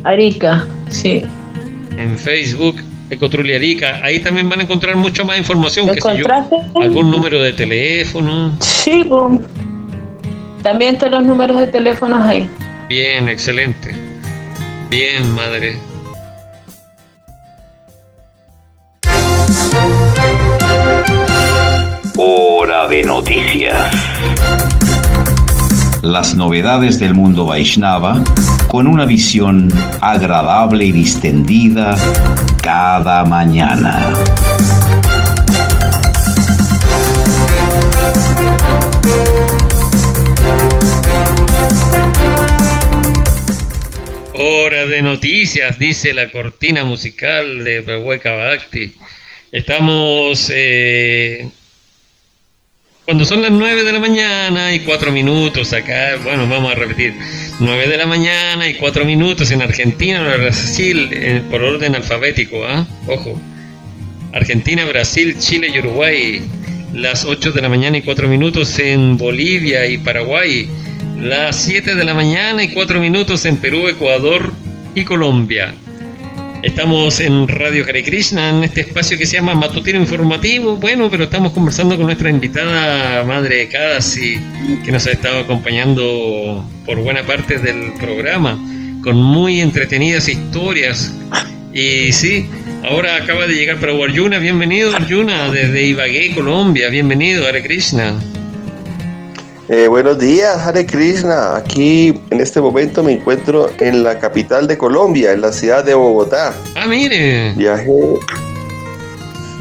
Arica, sí. En Facebook, Ecotruli Arica. Ahí también van a encontrar mucho más información. Que algún número de teléfono. Sí, también están los números de teléfonos ahí. Bien, excelente. Bien, madre. Hora de noticias las novedades del mundo Vaishnava con una visión agradable y distendida cada mañana. Hora de noticias, dice la cortina musical de Hueca Bhakti. Estamos eh, cuando son las 9 de la mañana y 4 minutos acá, bueno, vamos a repetir, 9 de la mañana y 4 minutos en Argentina, Brasil, eh, por orden alfabético, ¿ah? Ojo. Argentina, Brasil, Chile y Uruguay. Las 8 de la mañana y 4 minutos en Bolivia y Paraguay. Las 7 de la mañana y 4 minutos en Perú, Ecuador y Colombia. Estamos en Radio Hare Krishna, en este espacio que se llama Matutino Informativo. Bueno, pero estamos conversando con nuestra invitada Madre Kadasi, que nos ha estado acompañando por buena parte del programa, con muy entretenidas historias. Y sí, ahora acaba de llegar para Arjuna. Bienvenido, Arjuna, desde Ibagué, Colombia. Bienvenido, Hare Krishna. Eh, buenos días, Hare Krishna. Aquí en este momento me encuentro en la capital de Colombia, en la ciudad de Bogotá. Ah, mire. Viajé.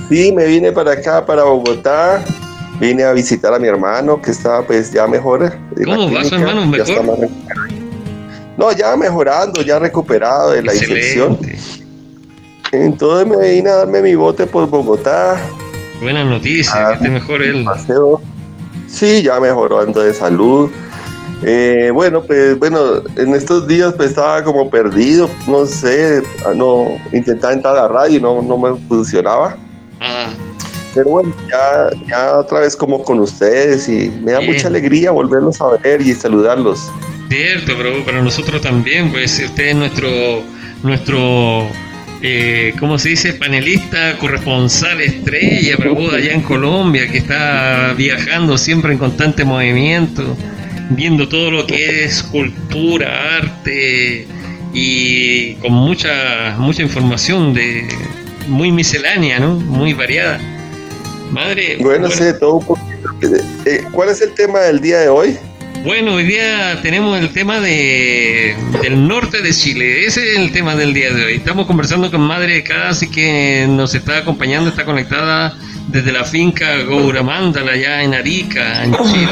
Sí, me vine para acá, para Bogotá. Vine a visitar a mi hermano que estaba pues ya mejor. ¿Cómo va su hermano? ¿Mejor? no, ya mejorando, ya recuperado de la infección. Entonces me vine a darme mi bote por Bogotá. Buena noticia, que esté mejor él. Paseo Sí, ya mejorando de salud. Eh, bueno, pues bueno, en estos días pues estaba como perdido, no sé, no intentaba entrar a la radio y no, no me funcionaba. Ah. Pero bueno, ya, ya otra vez como con ustedes y me da mucha alegría volverlos a ver y saludarlos. Cierto, pero para nosotros también, pues usted es nuestro, nuestro eh, ¿cómo se dice? Panelista, corresponsal estrella, Prabhu, allá en Colombia, que está viajando siempre en constante movimiento, viendo todo lo que es cultura, arte y con mucha, mucha información de muy miscelánea, ¿no? Muy variada. Madre. Bueno, sé todo un poquito. Eh, ¿Cuál es el tema del día de hoy? Bueno, hoy día tenemos el tema de, del norte de Chile. Ese es el tema del día de hoy. Estamos conversando con Madre Casi que nos está acompañando, está conectada desde la finca Gouramandala, allá en Arica, en Chile.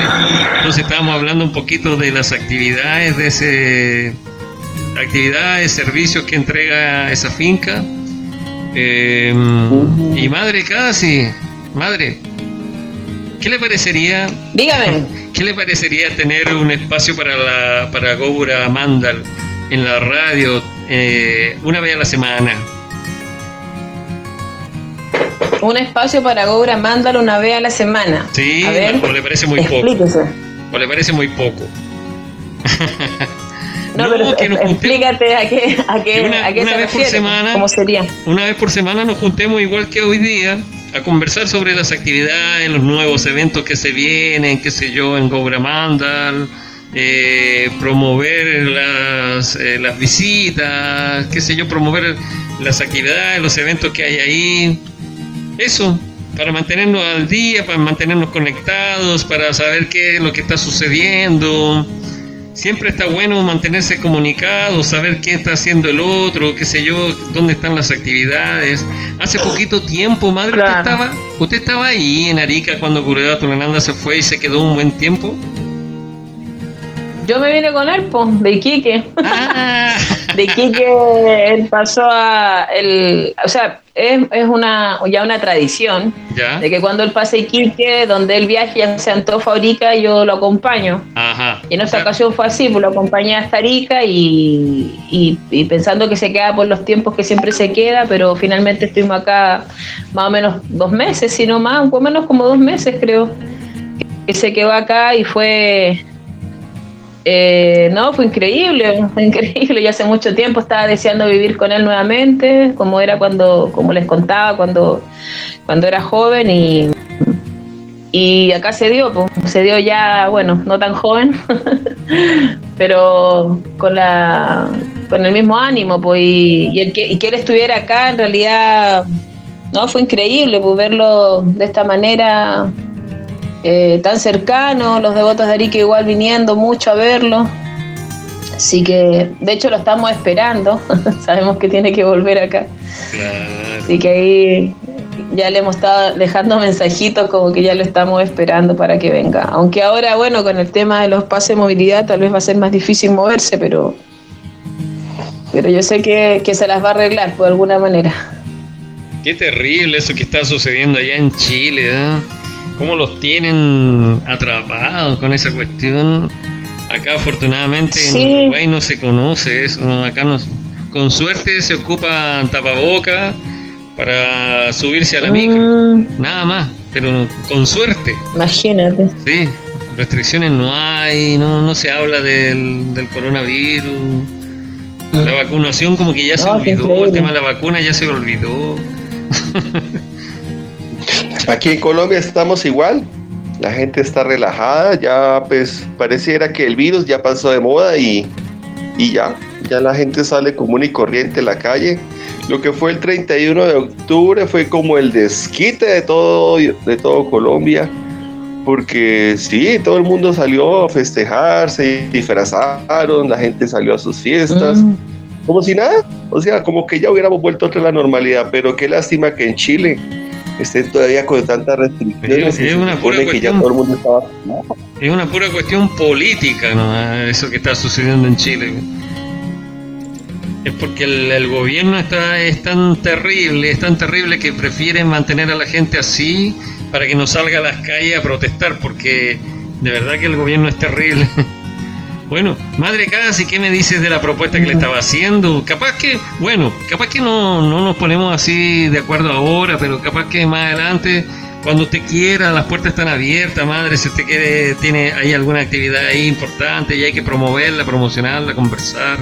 Entonces estamos hablando un poquito de las actividades de ese actividades, servicios que entrega esa finca. Em, y Madre Casi, Madre, ¿qué le parecería? Dígame. ¿Qué le parecería tener un espacio para la para Mandal en la radio eh, una vez a la semana? Un espacio para Gobura Mandal una vez a la semana. Sí, o le parece muy poco. O le parece muy poco. No, pero explícate a qué, a qué, a qué vez por semana, ¿Cómo sería? Una vez por semana nos juntemos igual que hoy día a conversar sobre las actividades, los nuevos eventos que se vienen, qué sé yo, en Gobramandal, eh, promover las, eh, las visitas, qué sé yo, promover las actividades, los eventos que hay ahí. Eso, para mantenernos al día, para mantenernos conectados, para saber qué es lo que está sucediendo siempre está bueno mantenerse comunicado, saber qué está haciendo el otro, qué sé yo, dónde están las actividades. Hace poquito tiempo, madre, usted, estaba, usted estaba ahí en Arica cuando Cureda Tulananda se fue y se quedó un buen tiempo. Yo me vine con pues, de Iquique. Ah. De Iquique, él pasó a. El, o sea, es, es una ya una tradición de que cuando él pasa a Iquique, donde él viaje, ya sea Antofa Arica, yo lo acompaño. Ajá. Y en esta ocasión fue así, pues lo acompañé hasta Arica y, y, pensando que se queda por los tiempos que siempre se queda, pero finalmente estuvimos acá más o menos dos meses, si no más, un poco menos como dos meses, creo. Que se quedó acá y fue eh, no, fue increíble, fue increíble. Yo hace mucho tiempo estaba deseando vivir con él nuevamente, como era cuando, como les contaba, cuando, cuando era joven y, y acá se dio, pues, se dio ya, bueno, no tan joven, pero con la con el mismo ánimo, pues, y, el que, y que él estuviera acá en realidad, no, fue increíble, verlo de esta manera eh, tan cercano, los devotos de Arica igual viniendo mucho a verlo. Así que, de hecho, lo estamos esperando. Sabemos que tiene que volver acá. Así que ahí ya le hemos estado dejando mensajitos como que ya lo estamos esperando para que venga. Aunque ahora, bueno, con el tema de los pases de movilidad tal vez va a ser más difícil moverse, pero, pero yo sé que, que se las va a arreglar por alguna manera. Qué terrible eso que está sucediendo allá en Chile, ¿eh? Cómo los tienen atrapados con esa cuestión. Acá afortunadamente en Uruguay no se conoce eso, acá con suerte se ocupan tapabocas para subirse a la micro, mm. nada más, pero con suerte. Imagínate. Sí, restricciones no hay, no, no se habla del, del coronavirus. La vacunación como que ya se olvidó, el tema de la vacuna ya se olvidó. Aquí en Colombia estamos igual, la gente está relajada, ya pues pareciera que el virus ya pasó de moda y, y ya, ya la gente sale común y corriente a la calle. Lo que fue el 31 de octubre fue como el desquite de todo, de todo Colombia, porque sí, todo el mundo salió a festejar, se disfrazaron, la gente salió a sus fiestas, mm. como si nada, o sea, como que ya hubiéramos vuelto a la normalidad, pero qué lástima que en Chile estén todavía con tantas restricciones. Es, una pura cuestión, es una pura cuestión política, ¿no? Eso que está sucediendo en Chile es porque el, gobierno está, es tan terrible, es tan terrible que prefieren mantener a la gente así para que no salga a las calles a protestar, porque de verdad que el gobierno es terrible. Bueno, madre Casi, ¿qué me dices de la propuesta que le estaba haciendo? Capaz que, bueno, capaz que no, no nos ponemos así de acuerdo ahora, pero capaz que más adelante, cuando usted quiera, las puertas están abiertas, madre, si usted quiere, tiene, hay alguna actividad ahí importante y hay que promoverla, promocionarla, conversar.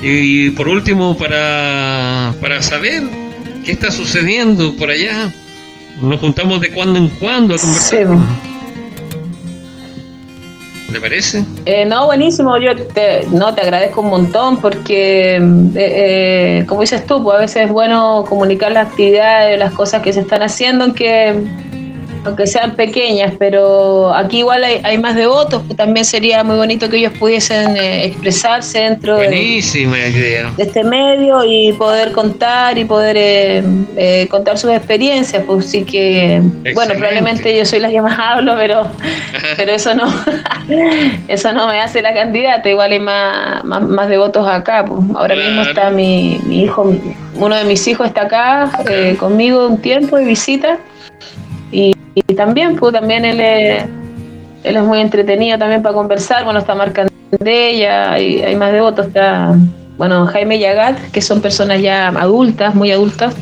Y por último, para, para saber qué está sucediendo por allá, nos juntamos de cuando en cuando a conversar. ¿Le parece? Eh, no, buenísimo. Yo te, no te agradezco un montón porque, eh, eh, como dices tú, pues a veces es bueno comunicar las actividades, las cosas que se están haciendo, aunque aunque sean pequeñas, pero aquí igual hay, más devotos, que también sería muy bonito que ellos pudiesen eh, expresarse dentro de, este medio y poder contar y poder eh, eh, contar sus experiencias, pues sí que, bueno, probablemente yo soy la que más hablo, pero, pero eso no eso no me hace la candidata, igual hay más, más, devotos acá, pues. ahora mismo está mi, mi hijo, uno de mis hijos está acá conmigo un tiempo de visita y, también, pues también él es, él es muy entretenido también para conversar. Bueno, está marcando de ella, hay, hay más devotos, está, bueno, Jaime Yagat, que son personas ya adultas, muy adultas,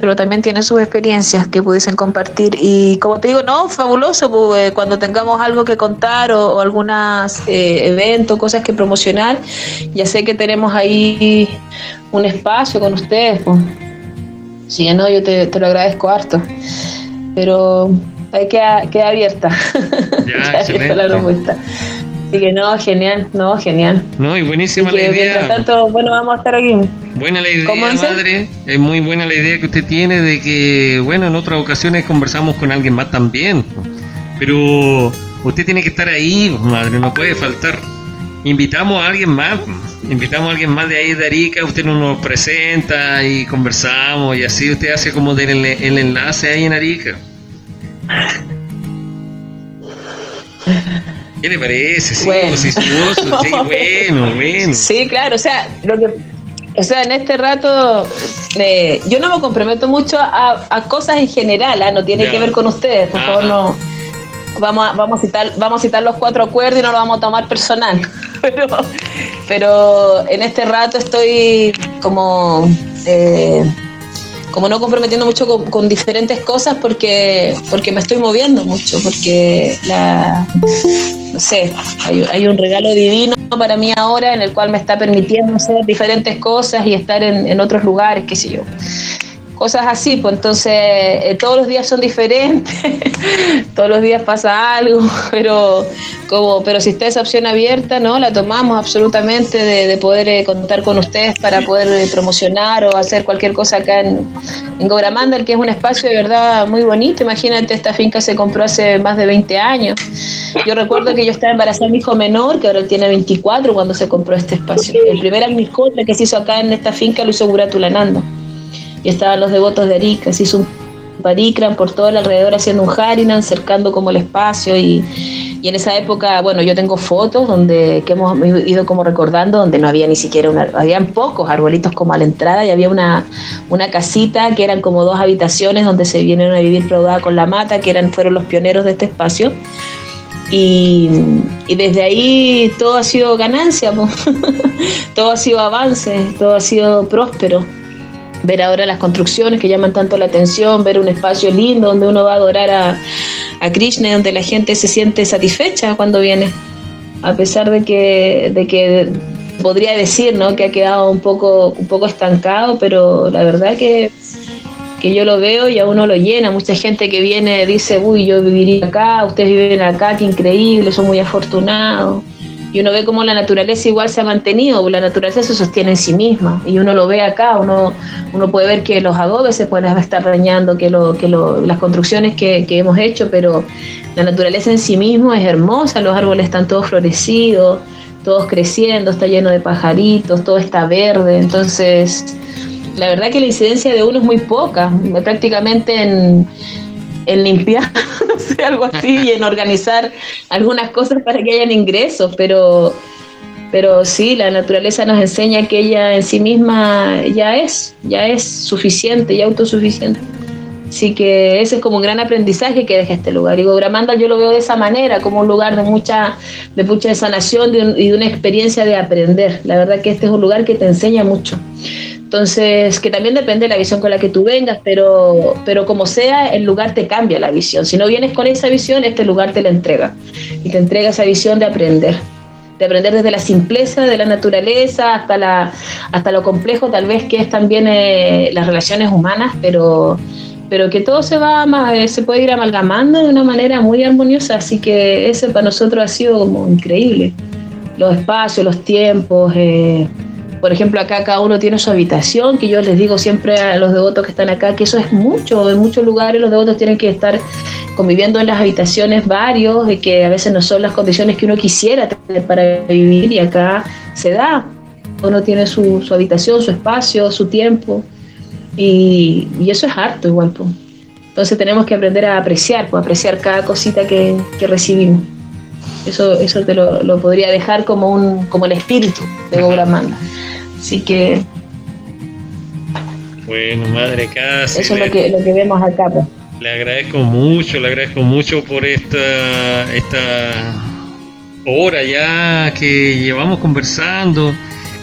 pero también tienen sus experiencias que pudiesen compartir. Y como te digo, no, fabuloso, pues, eh, cuando tengamos algo que contar o, algunos eh, eventos, cosas que promocionar, ya sé que tenemos ahí un espacio con ustedes. Pues. Sí, no, yo te lo agradezco harto pero ahí queda, queda abierta. Ya, queda la propuesta. Así que no, genial, no, genial. No, y buenísima la idea. tanto, bueno, vamos a estar aquí. Buena la idea, madre. Es muy buena la idea que usted tiene de que, bueno, en otras ocasiones conversamos con alguien más también. Pero usted tiene que estar ahí, madre, no puede faltar. Invitamos a alguien más, invitamos a alguien más de ahí de Arica, usted nos presenta y conversamos y así usted hace como el, el enlace ahí en Arica. ¿Qué le parece? Sí, bueno. sí, bueno, bueno. Sí, claro, o sea, lo que, o sea, en este rato eh, yo no me comprometo mucho a, cosas en general, ¿ah? no tiene que ver con ustedes, por favor no. Vamos a, vamos, a citar, vamos a citar los cuatro acuerdos y no lo vamos a tomar personal. Pero, pero en este rato estoy como eh, como no comprometiendo mucho con, diferentes cosas porque, porque me estoy moviendo mucho, porque la, no sé, hay, un regalo divino para mí ahora en el cual me está permitiendo hacer diferentes cosas y estar en, en otros lugares, qué sé yo cosas así, pues entonces eh, todos los días son diferentes, todos los días pasa algo, pero como, pero si está esa opción abierta, ¿no? La tomamos absolutamente de, poder eh, contar con ustedes para poder eh, promocionar o hacer cualquier cosa acá en, en que es un espacio de verdad muy bonito. Imagínate, esta finca se compró hace más de 20 años. Yo recuerdo que yo estaba embarazada de mi hijo menor, que ahora tiene 24 cuando se compró este espacio. El primer agricultor que se hizo acá en esta finca lo hizo Guratulanando y estaban los devotos de Arica, se hizo un parikram por todo el alrededor haciendo un harinan, cercando como el espacio y Y en esa época, bueno, yo tengo fotos donde que hemos ido como recordando, donde no había ni siquiera una, habían pocos arbolitos como a la entrada y había una, una casita que eran como dos habitaciones donde se vinieron a vivir Preudada con la mata, que eran, fueron los pioneros de este espacio. Y, desde ahí todo ha sido ganancia, todo ha sido avance, todo ha sido próspero. Ver ahora las construcciones que llaman tanto la atención, ver un espacio lindo donde uno va a adorar a, a Krishna, donde la gente se siente satisfecha cuando viene, a pesar de que, de que podría decir ¿no? que ha quedado un poco, un poco estancado, pero la verdad que que yo lo veo y a uno lo llena. Mucha gente que viene dice, uy, yo viviría acá, ustedes viven acá, qué increíble, son muy afortunados. Y uno ve cómo la naturaleza igual se ha mantenido, la naturaleza se sostiene en sí misma. Y uno lo ve acá, uno, uno puede ver que los adobes se pueden estar dañando, que, lo, que lo, las construcciones que, que hemos hecho, pero la naturaleza en sí misma es hermosa, los árboles están todos florecidos, todos creciendo, está lleno de pajaritos, todo está verde. Entonces, la verdad que la incidencia de uno es muy poca, prácticamente en, limpiar, algo así, y en organizar algunas cosas para que hayan ingresos, pero, pero sí, la naturaleza nos enseña que ella en sí misma ya es, ya es suficiente y autosuficiente. Así que ese es como un gran aprendizaje que deja este lugar. Y Gramanda yo lo veo de esa manera, como un lugar de mucha, de mucha sanación y de una experiencia de aprender. La verdad que este es un lugar que te enseña mucho. Entonces, que también depende de la visión con la que tú vengas, pero, pero como sea, el lugar te cambia la visión. Si no vienes con esa visión, este lugar te la entrega. Y te entrega esa visión de aprender. De aprender desde la simpleza de la naturaleza hasta, la, hasta lo complejo tal vez que es también eh, las relaciones humanas, pero, pero que todo se va eh, se puede ir amalgamando de una manera muy armoniosa. Así que ese para nosotros ha sido como increíble. Los espacios, los tiempos. Eh, por ejemplo, acá cada uno tiene su habitación, que yo les digo siempre a los devotos que están acá que eso es mucho. En muchos lugares los devotos tienen que estar conviviendo en las habitaciones varios, y que a veces no son las condiciones que uno quisiera tener para vivir, y acá se da. Uno tiene su, habitación, su espacio, su tiempo, y, eso es harto igual. Entonces tenemos que aprender a apreciar, pues, apreciar cada cosita que, recibimos. Eso, eso te lo, podría dejar como, un, como el espíritu de Gobramanda. Así que. Bueno, madre casi. Eso es lo que, lo que vemos acá. Pues. Le agradezco mucho, le agradezco mucho por esta, esta hora ya que llevamos conversando,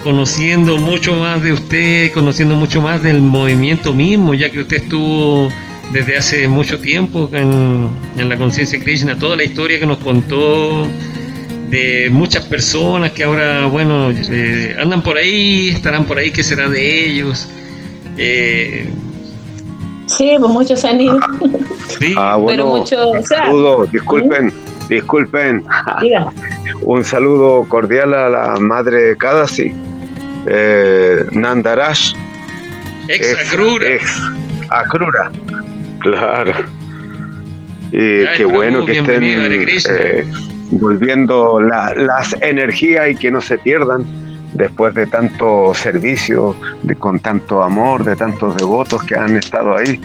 conociendo mucho más de usted, conociendo mucho más del movimiento mismo, ya que usted estuvo desde hace mucho tiempo en, en la conciencia Krishna, toda la historia que nos contó de muchas personas que ahora, bueno, eh, andan por ahí, estarán por ahí, ¿qué será de ellos? Eh, sí, pues muchos han ido. ¿Sí? Ah, bueno, un saludo, disculpen, disculpen. un saludo cordial a la madre Kadasi, eh, Nandarash. Ex, Acrura. Ex Acrura, claro. Y qué bueno que estén volviendo las energías y que no se pierdan después de tanto servicio, de, con tanto amor, de tantos devotos que han estado ahí.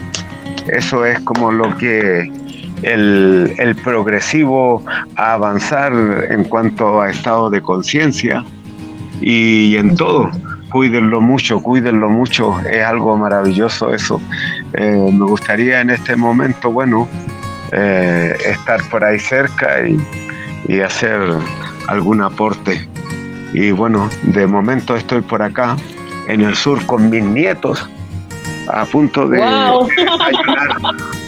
Eso es como lo que el, el progresivo a avanzar en cuanto a estado de conciencia y en todo. Cuídenlo mucho, cuídenlo mucho, es algo maravilloso eso. Eh, me gustaría en este momento, bueno, eh, estar por ahí cerca y y hacer algún aporte. Y bueno, de momento estoy por acá, en el sur, con mis nietos, a punto de, desayunar,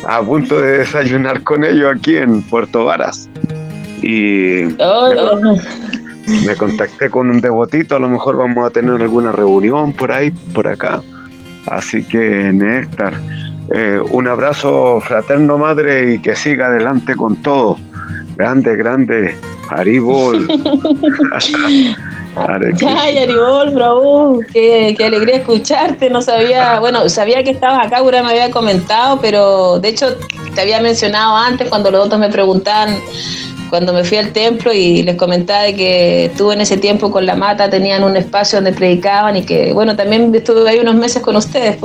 a punto de desayunar con ellos aquí en Puerto Varas. Y me contacté con un devotito, a lo mejor vamos a tener alguna reunión por ahí, por acá. Así que, Néctar, eh, un abrazo fraterno, madre, y que siga adelante con todo. Grande, grande. Haribol. Ay, Aribol, bravo, qué, qué, alegría escucharte. No sabía, bueno, sabía que estabas acá, Gura me había comentado, pero de hecho te había mencionado antes cuando los otros me preguntaban, cuando me fui al templo y les comentaba de que estuve en ese tiempo con la mata, tenían un espacio donde predicaban y que, bueno, también estuve ahí unos meses con ustedes.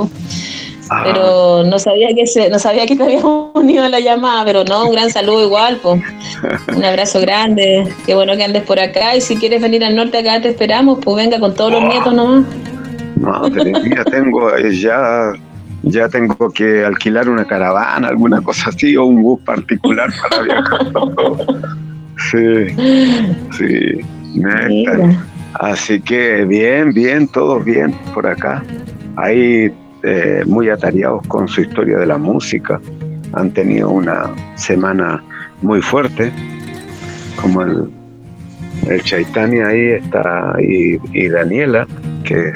pero no sabía que se, no sabía que te habías unido a la llamada, pero no, un gran saludo igual, pues. Un abrazo grande, qué bueno que andes por acá y si quieres venir al norte acá te esperamos, pues venga con todos los nietos nomás. Madre mía, tengo ya ya tengo que alquilar una caravana, alguna cosa así, o un bus particular para viajar. sí, sí. Así que bien, bien, todos bien por acá. Ahí eh, muy atareados con su historia de la música. Han tenido una semana muy fuerte, como el, el Chaitania ahí está, y, Daniela, que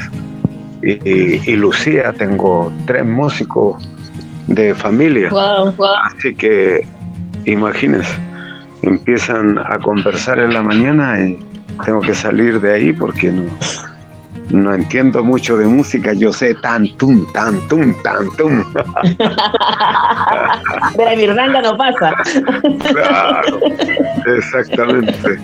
y, y, Lucía, tengo tres músicos de familia. Así que imagínense, empiezan a conversar en la mañana y tengo que salir de ahí porque no, no entiendo mucho de música, yo sé tan, tum, tan, tum, tan, tum. De la mirranga no pasa. Claro, exactamente.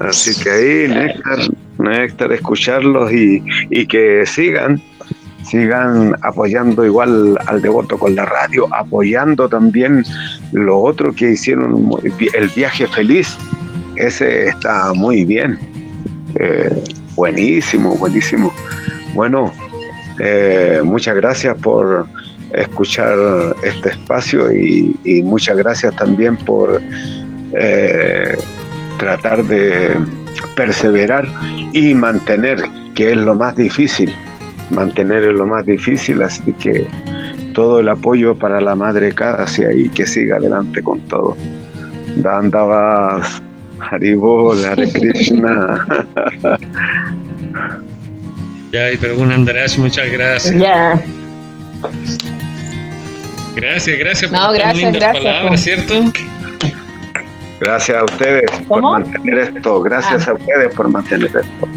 Así que ahí, Néctar, Néctar, escucharlos y, y que sigan, sigan apoyando igual al devoto con la radio, apoyando también lo otro que hicieron, el viaje feliz, ese está muy bien. Eh, Buenísimo, buenísimo. Bueno, eh, muchas gracias por escuchar este espacio y, muchas gracias también por eh, tratar de perseverar y mantener, que es lo más difícil. Mantener es lo más difícil, así que todo el apoyo para la madre Cadacia y que siga adelante con todo. Dandavas Haribol, Hare Krishna. Ya, pero un Andrés, muchas gracias. Ya. Gracias, gracias por no, gracias, lindas gracias, palabras, ¿cierto? Gracias a ustedes por mantener esto. Gracias ah. a ustedes por mantener esto.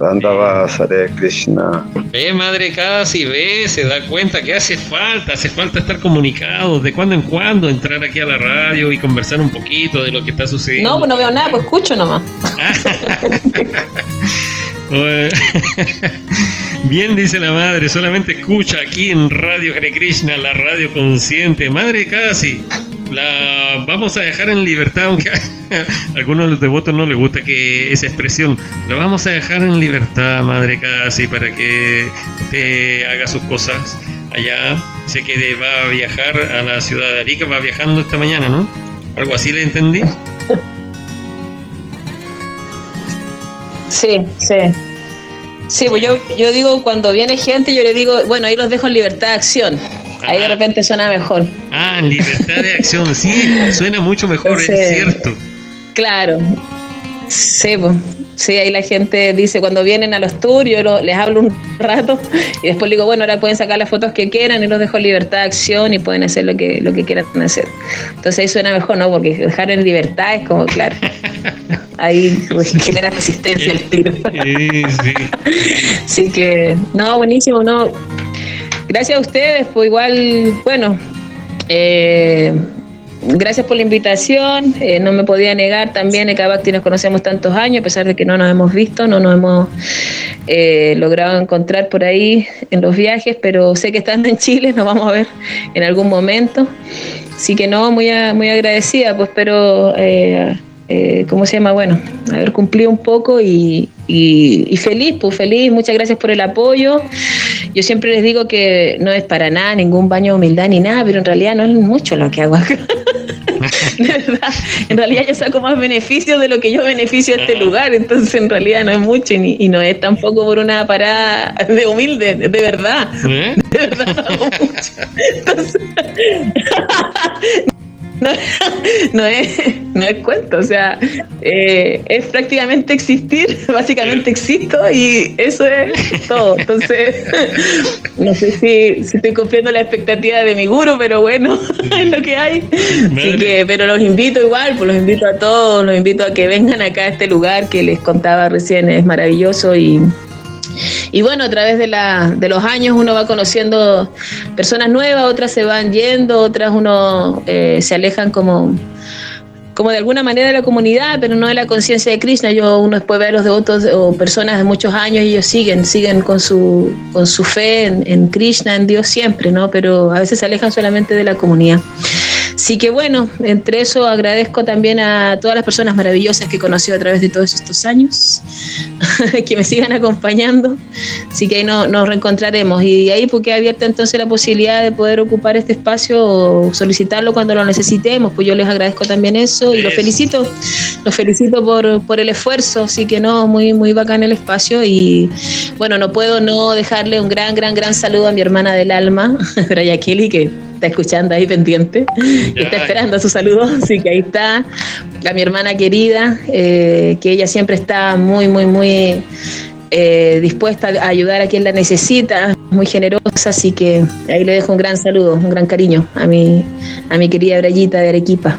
Andaba Hare Krishna. Ve, madre casi, ve, se da cuenta que hace falta, hace falta estar comunicados de cuando en cuando, entrar aquí a la radio y conversar un poquito de lo que está sucediendo. No, pues no veo nada, pues escucho nomás. Bien dice la madre, solamente escucha aquí en Radio Hare Krishna, la radio consciente. Madre casi, la vamos a dejar en libertad, aunque a algunos de los devotos no les gusta que esa expresión. La vamos a dejar en libertad, madre casi, para que te haga sus cosas allá. Sé que va a viajar a la ciudad de Arica, va viajando esta mañana, ¿no? Algo así le entendí. Sí, sí. Sí, pues yo, yo digo, cuando viene gente, yo le digo, bueno, ahí los dejo en libertad de acción. Ahí de repente suena mejor. Ah, libertad de acción, sí, suena mucho mejor, es cierto. Claro, sí, pues. Sí, ahí la gente dice, cuando vienen a los tours, yo les hablo un rato y después digo, bueno, ahora pueden sacar las fotos que quieran y los dejo en libertad de acción y pueden hacer lo que, lo que quieran hacer. Entonces ahí suena mejor, ¿no? Porque dejar en libertad es como, claro, ahí pues, genera resistencia el tiro. Sí, sí. Así que, no, buenísimo, no. Gracias a ustedes, pues igual, bueno, eh, gracias por la invitación. Eh, no me podía negar también, Ecabacti nos conocemos tantos años, a pesar de que no nos hemos visto, no nos hemos eh, logrado encontrar por ahí en los viajes, pero sé que estando en Chile nos vamos a ver en algún momento. Así que no, muy, muy agradecida, pues espero eh, eh, ¿cómo se llama? Bueno, haber cumplido un poco y, feliz, pues feliz, muchas gracias por el apoyo. Yo siempre les digo que no es para nada ningún baño de humildad ni nada, pero en realidad no es mucho lo que hago acá. en realidad yo saco más beneficios de lo que yo beneficio a este lugar, entonces en realidad no es mucho y, no es tampoco por una parada de humilde, de, verdad. ¿Eh? De verdad no mucho. Entonces, no, es, no es cuento, o sea, eh, es prácticamente existir, básicamente existo y eso es todo. Entonces, no sé si, estoy cumpliendo la expectativa de mi guru, pero bueno, es lo que hay. Así que, pero los invito igual, pues los invito a todos, los invito a que vengan acá a este lugar que les contaba recién, es maravilloso y y bueno, a través de, la, de los años uno va conociendo personas nuevas, otras se van yendo, otras uno eh, se alejan como como de alguna manera de la comunidad, pero no de la conciencia de Krishna. Yo uno después ve a los devotos o personas de muchos años y ellos siguen, siguen con su, con su fe en, en Krishna, en Dios siempre, ¿no? Pero a veces se alejan solamente de la comunidad. Así que bueno, entre eso agradezco también a todas las personas maravillosas que he conocido a través de todos estos años, que me sigan acompañando. Así que ahí no, nos reencontraremos. Y ahí porque abierta entonces la posibilidad de poder ocupar este espacio o solicitarlo cuando lo necesitemos, pues yo les agradezco también eso y los felicito, los felicito por, por el esfuerzo. Así que no, muy, muy bacán el espacio. Y bueno, no puedo no dejarle un gran, gran, gran saludo a mi hermana del alma, Braya Kelly, que está escuchando ahí pendiente, está esperando su saludo, así que ahí está, a mi hermana querida, eh, que ella siempre está muy, muy, muy eh, dispuesta a ayudar a quien la necesita, muy generosa, así que ahí le dejo un gran saludo, un gran cariño a mi, a mi querida Brayita de Arequipa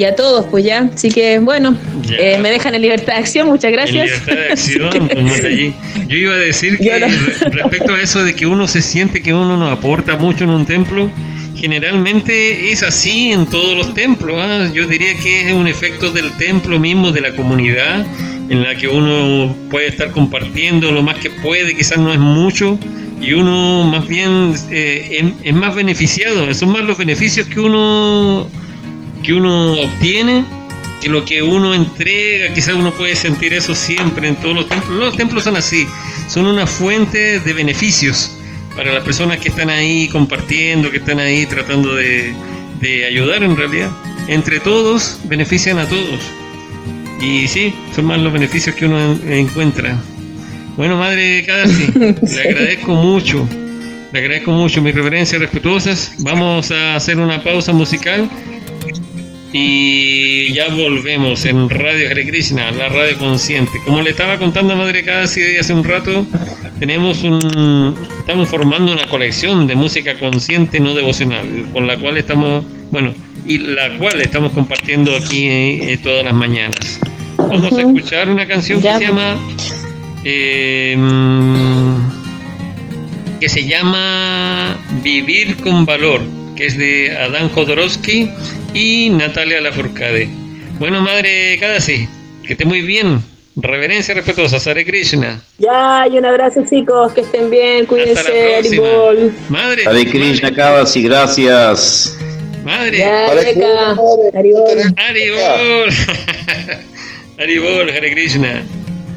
y a todos, pues ya. Así que bueno, eh, me dejan en libertad de acción, muchas gracias. libertad de acción, pues, Yo iba a decir que respecto a eso de que uno se siente que uno nos aporta mucho en un templo, generalmente es así en todos los templos. ¿ah? Yo diría que es un efecto del templo mismo, de la comunidad, en la que uno puede estar compartiendo lo más que puede, quizás no es mucho, y uno más bien eh, es más beneficiado. Son más los beneficios que uno que uno obtiene que lo que uno entrega, quizás uno puede sentir eso siempre en todos los templos. Los templos son así, son una fuente de beneficios para las personas que están ahí compartiendo, que están ahí tratando de, ayudar en realidad. Entre todos, benefician a todos. Y sí, son más los beneficios que uno encuentra. Bueno, madre Cadasi, le agradezco mucho. Le agradezco mucho mis reverencias respetuosas. Vamos a hacer una pausa musical y ya volvemos en Radio Hare Krishna, la radio consciente. Como le estaba contando a Madre Casi hace un rato, tenemos un, estamos formando una colección de música consciente no devocional, con la cual estamos, bueno, y la cual estamos compartiendo aquí eh, todas las mañanas. Vamos a escuchar una canción que se llama em, que se llama Vivir con Valor, que es de Adán Jodorowsky y Natalia Lafourcade. Bueno, madre Kadasi, que esté muy bien. Reverencia respetuosa, Sare Krishna. Ya, y un abrazo chicos, que estén bien, cuídense, Aribol. Madre. Hare Krishna, Kadasi, gracias. Madre. Ya, Aribol. Aribol. Aribol, Hare Krishna.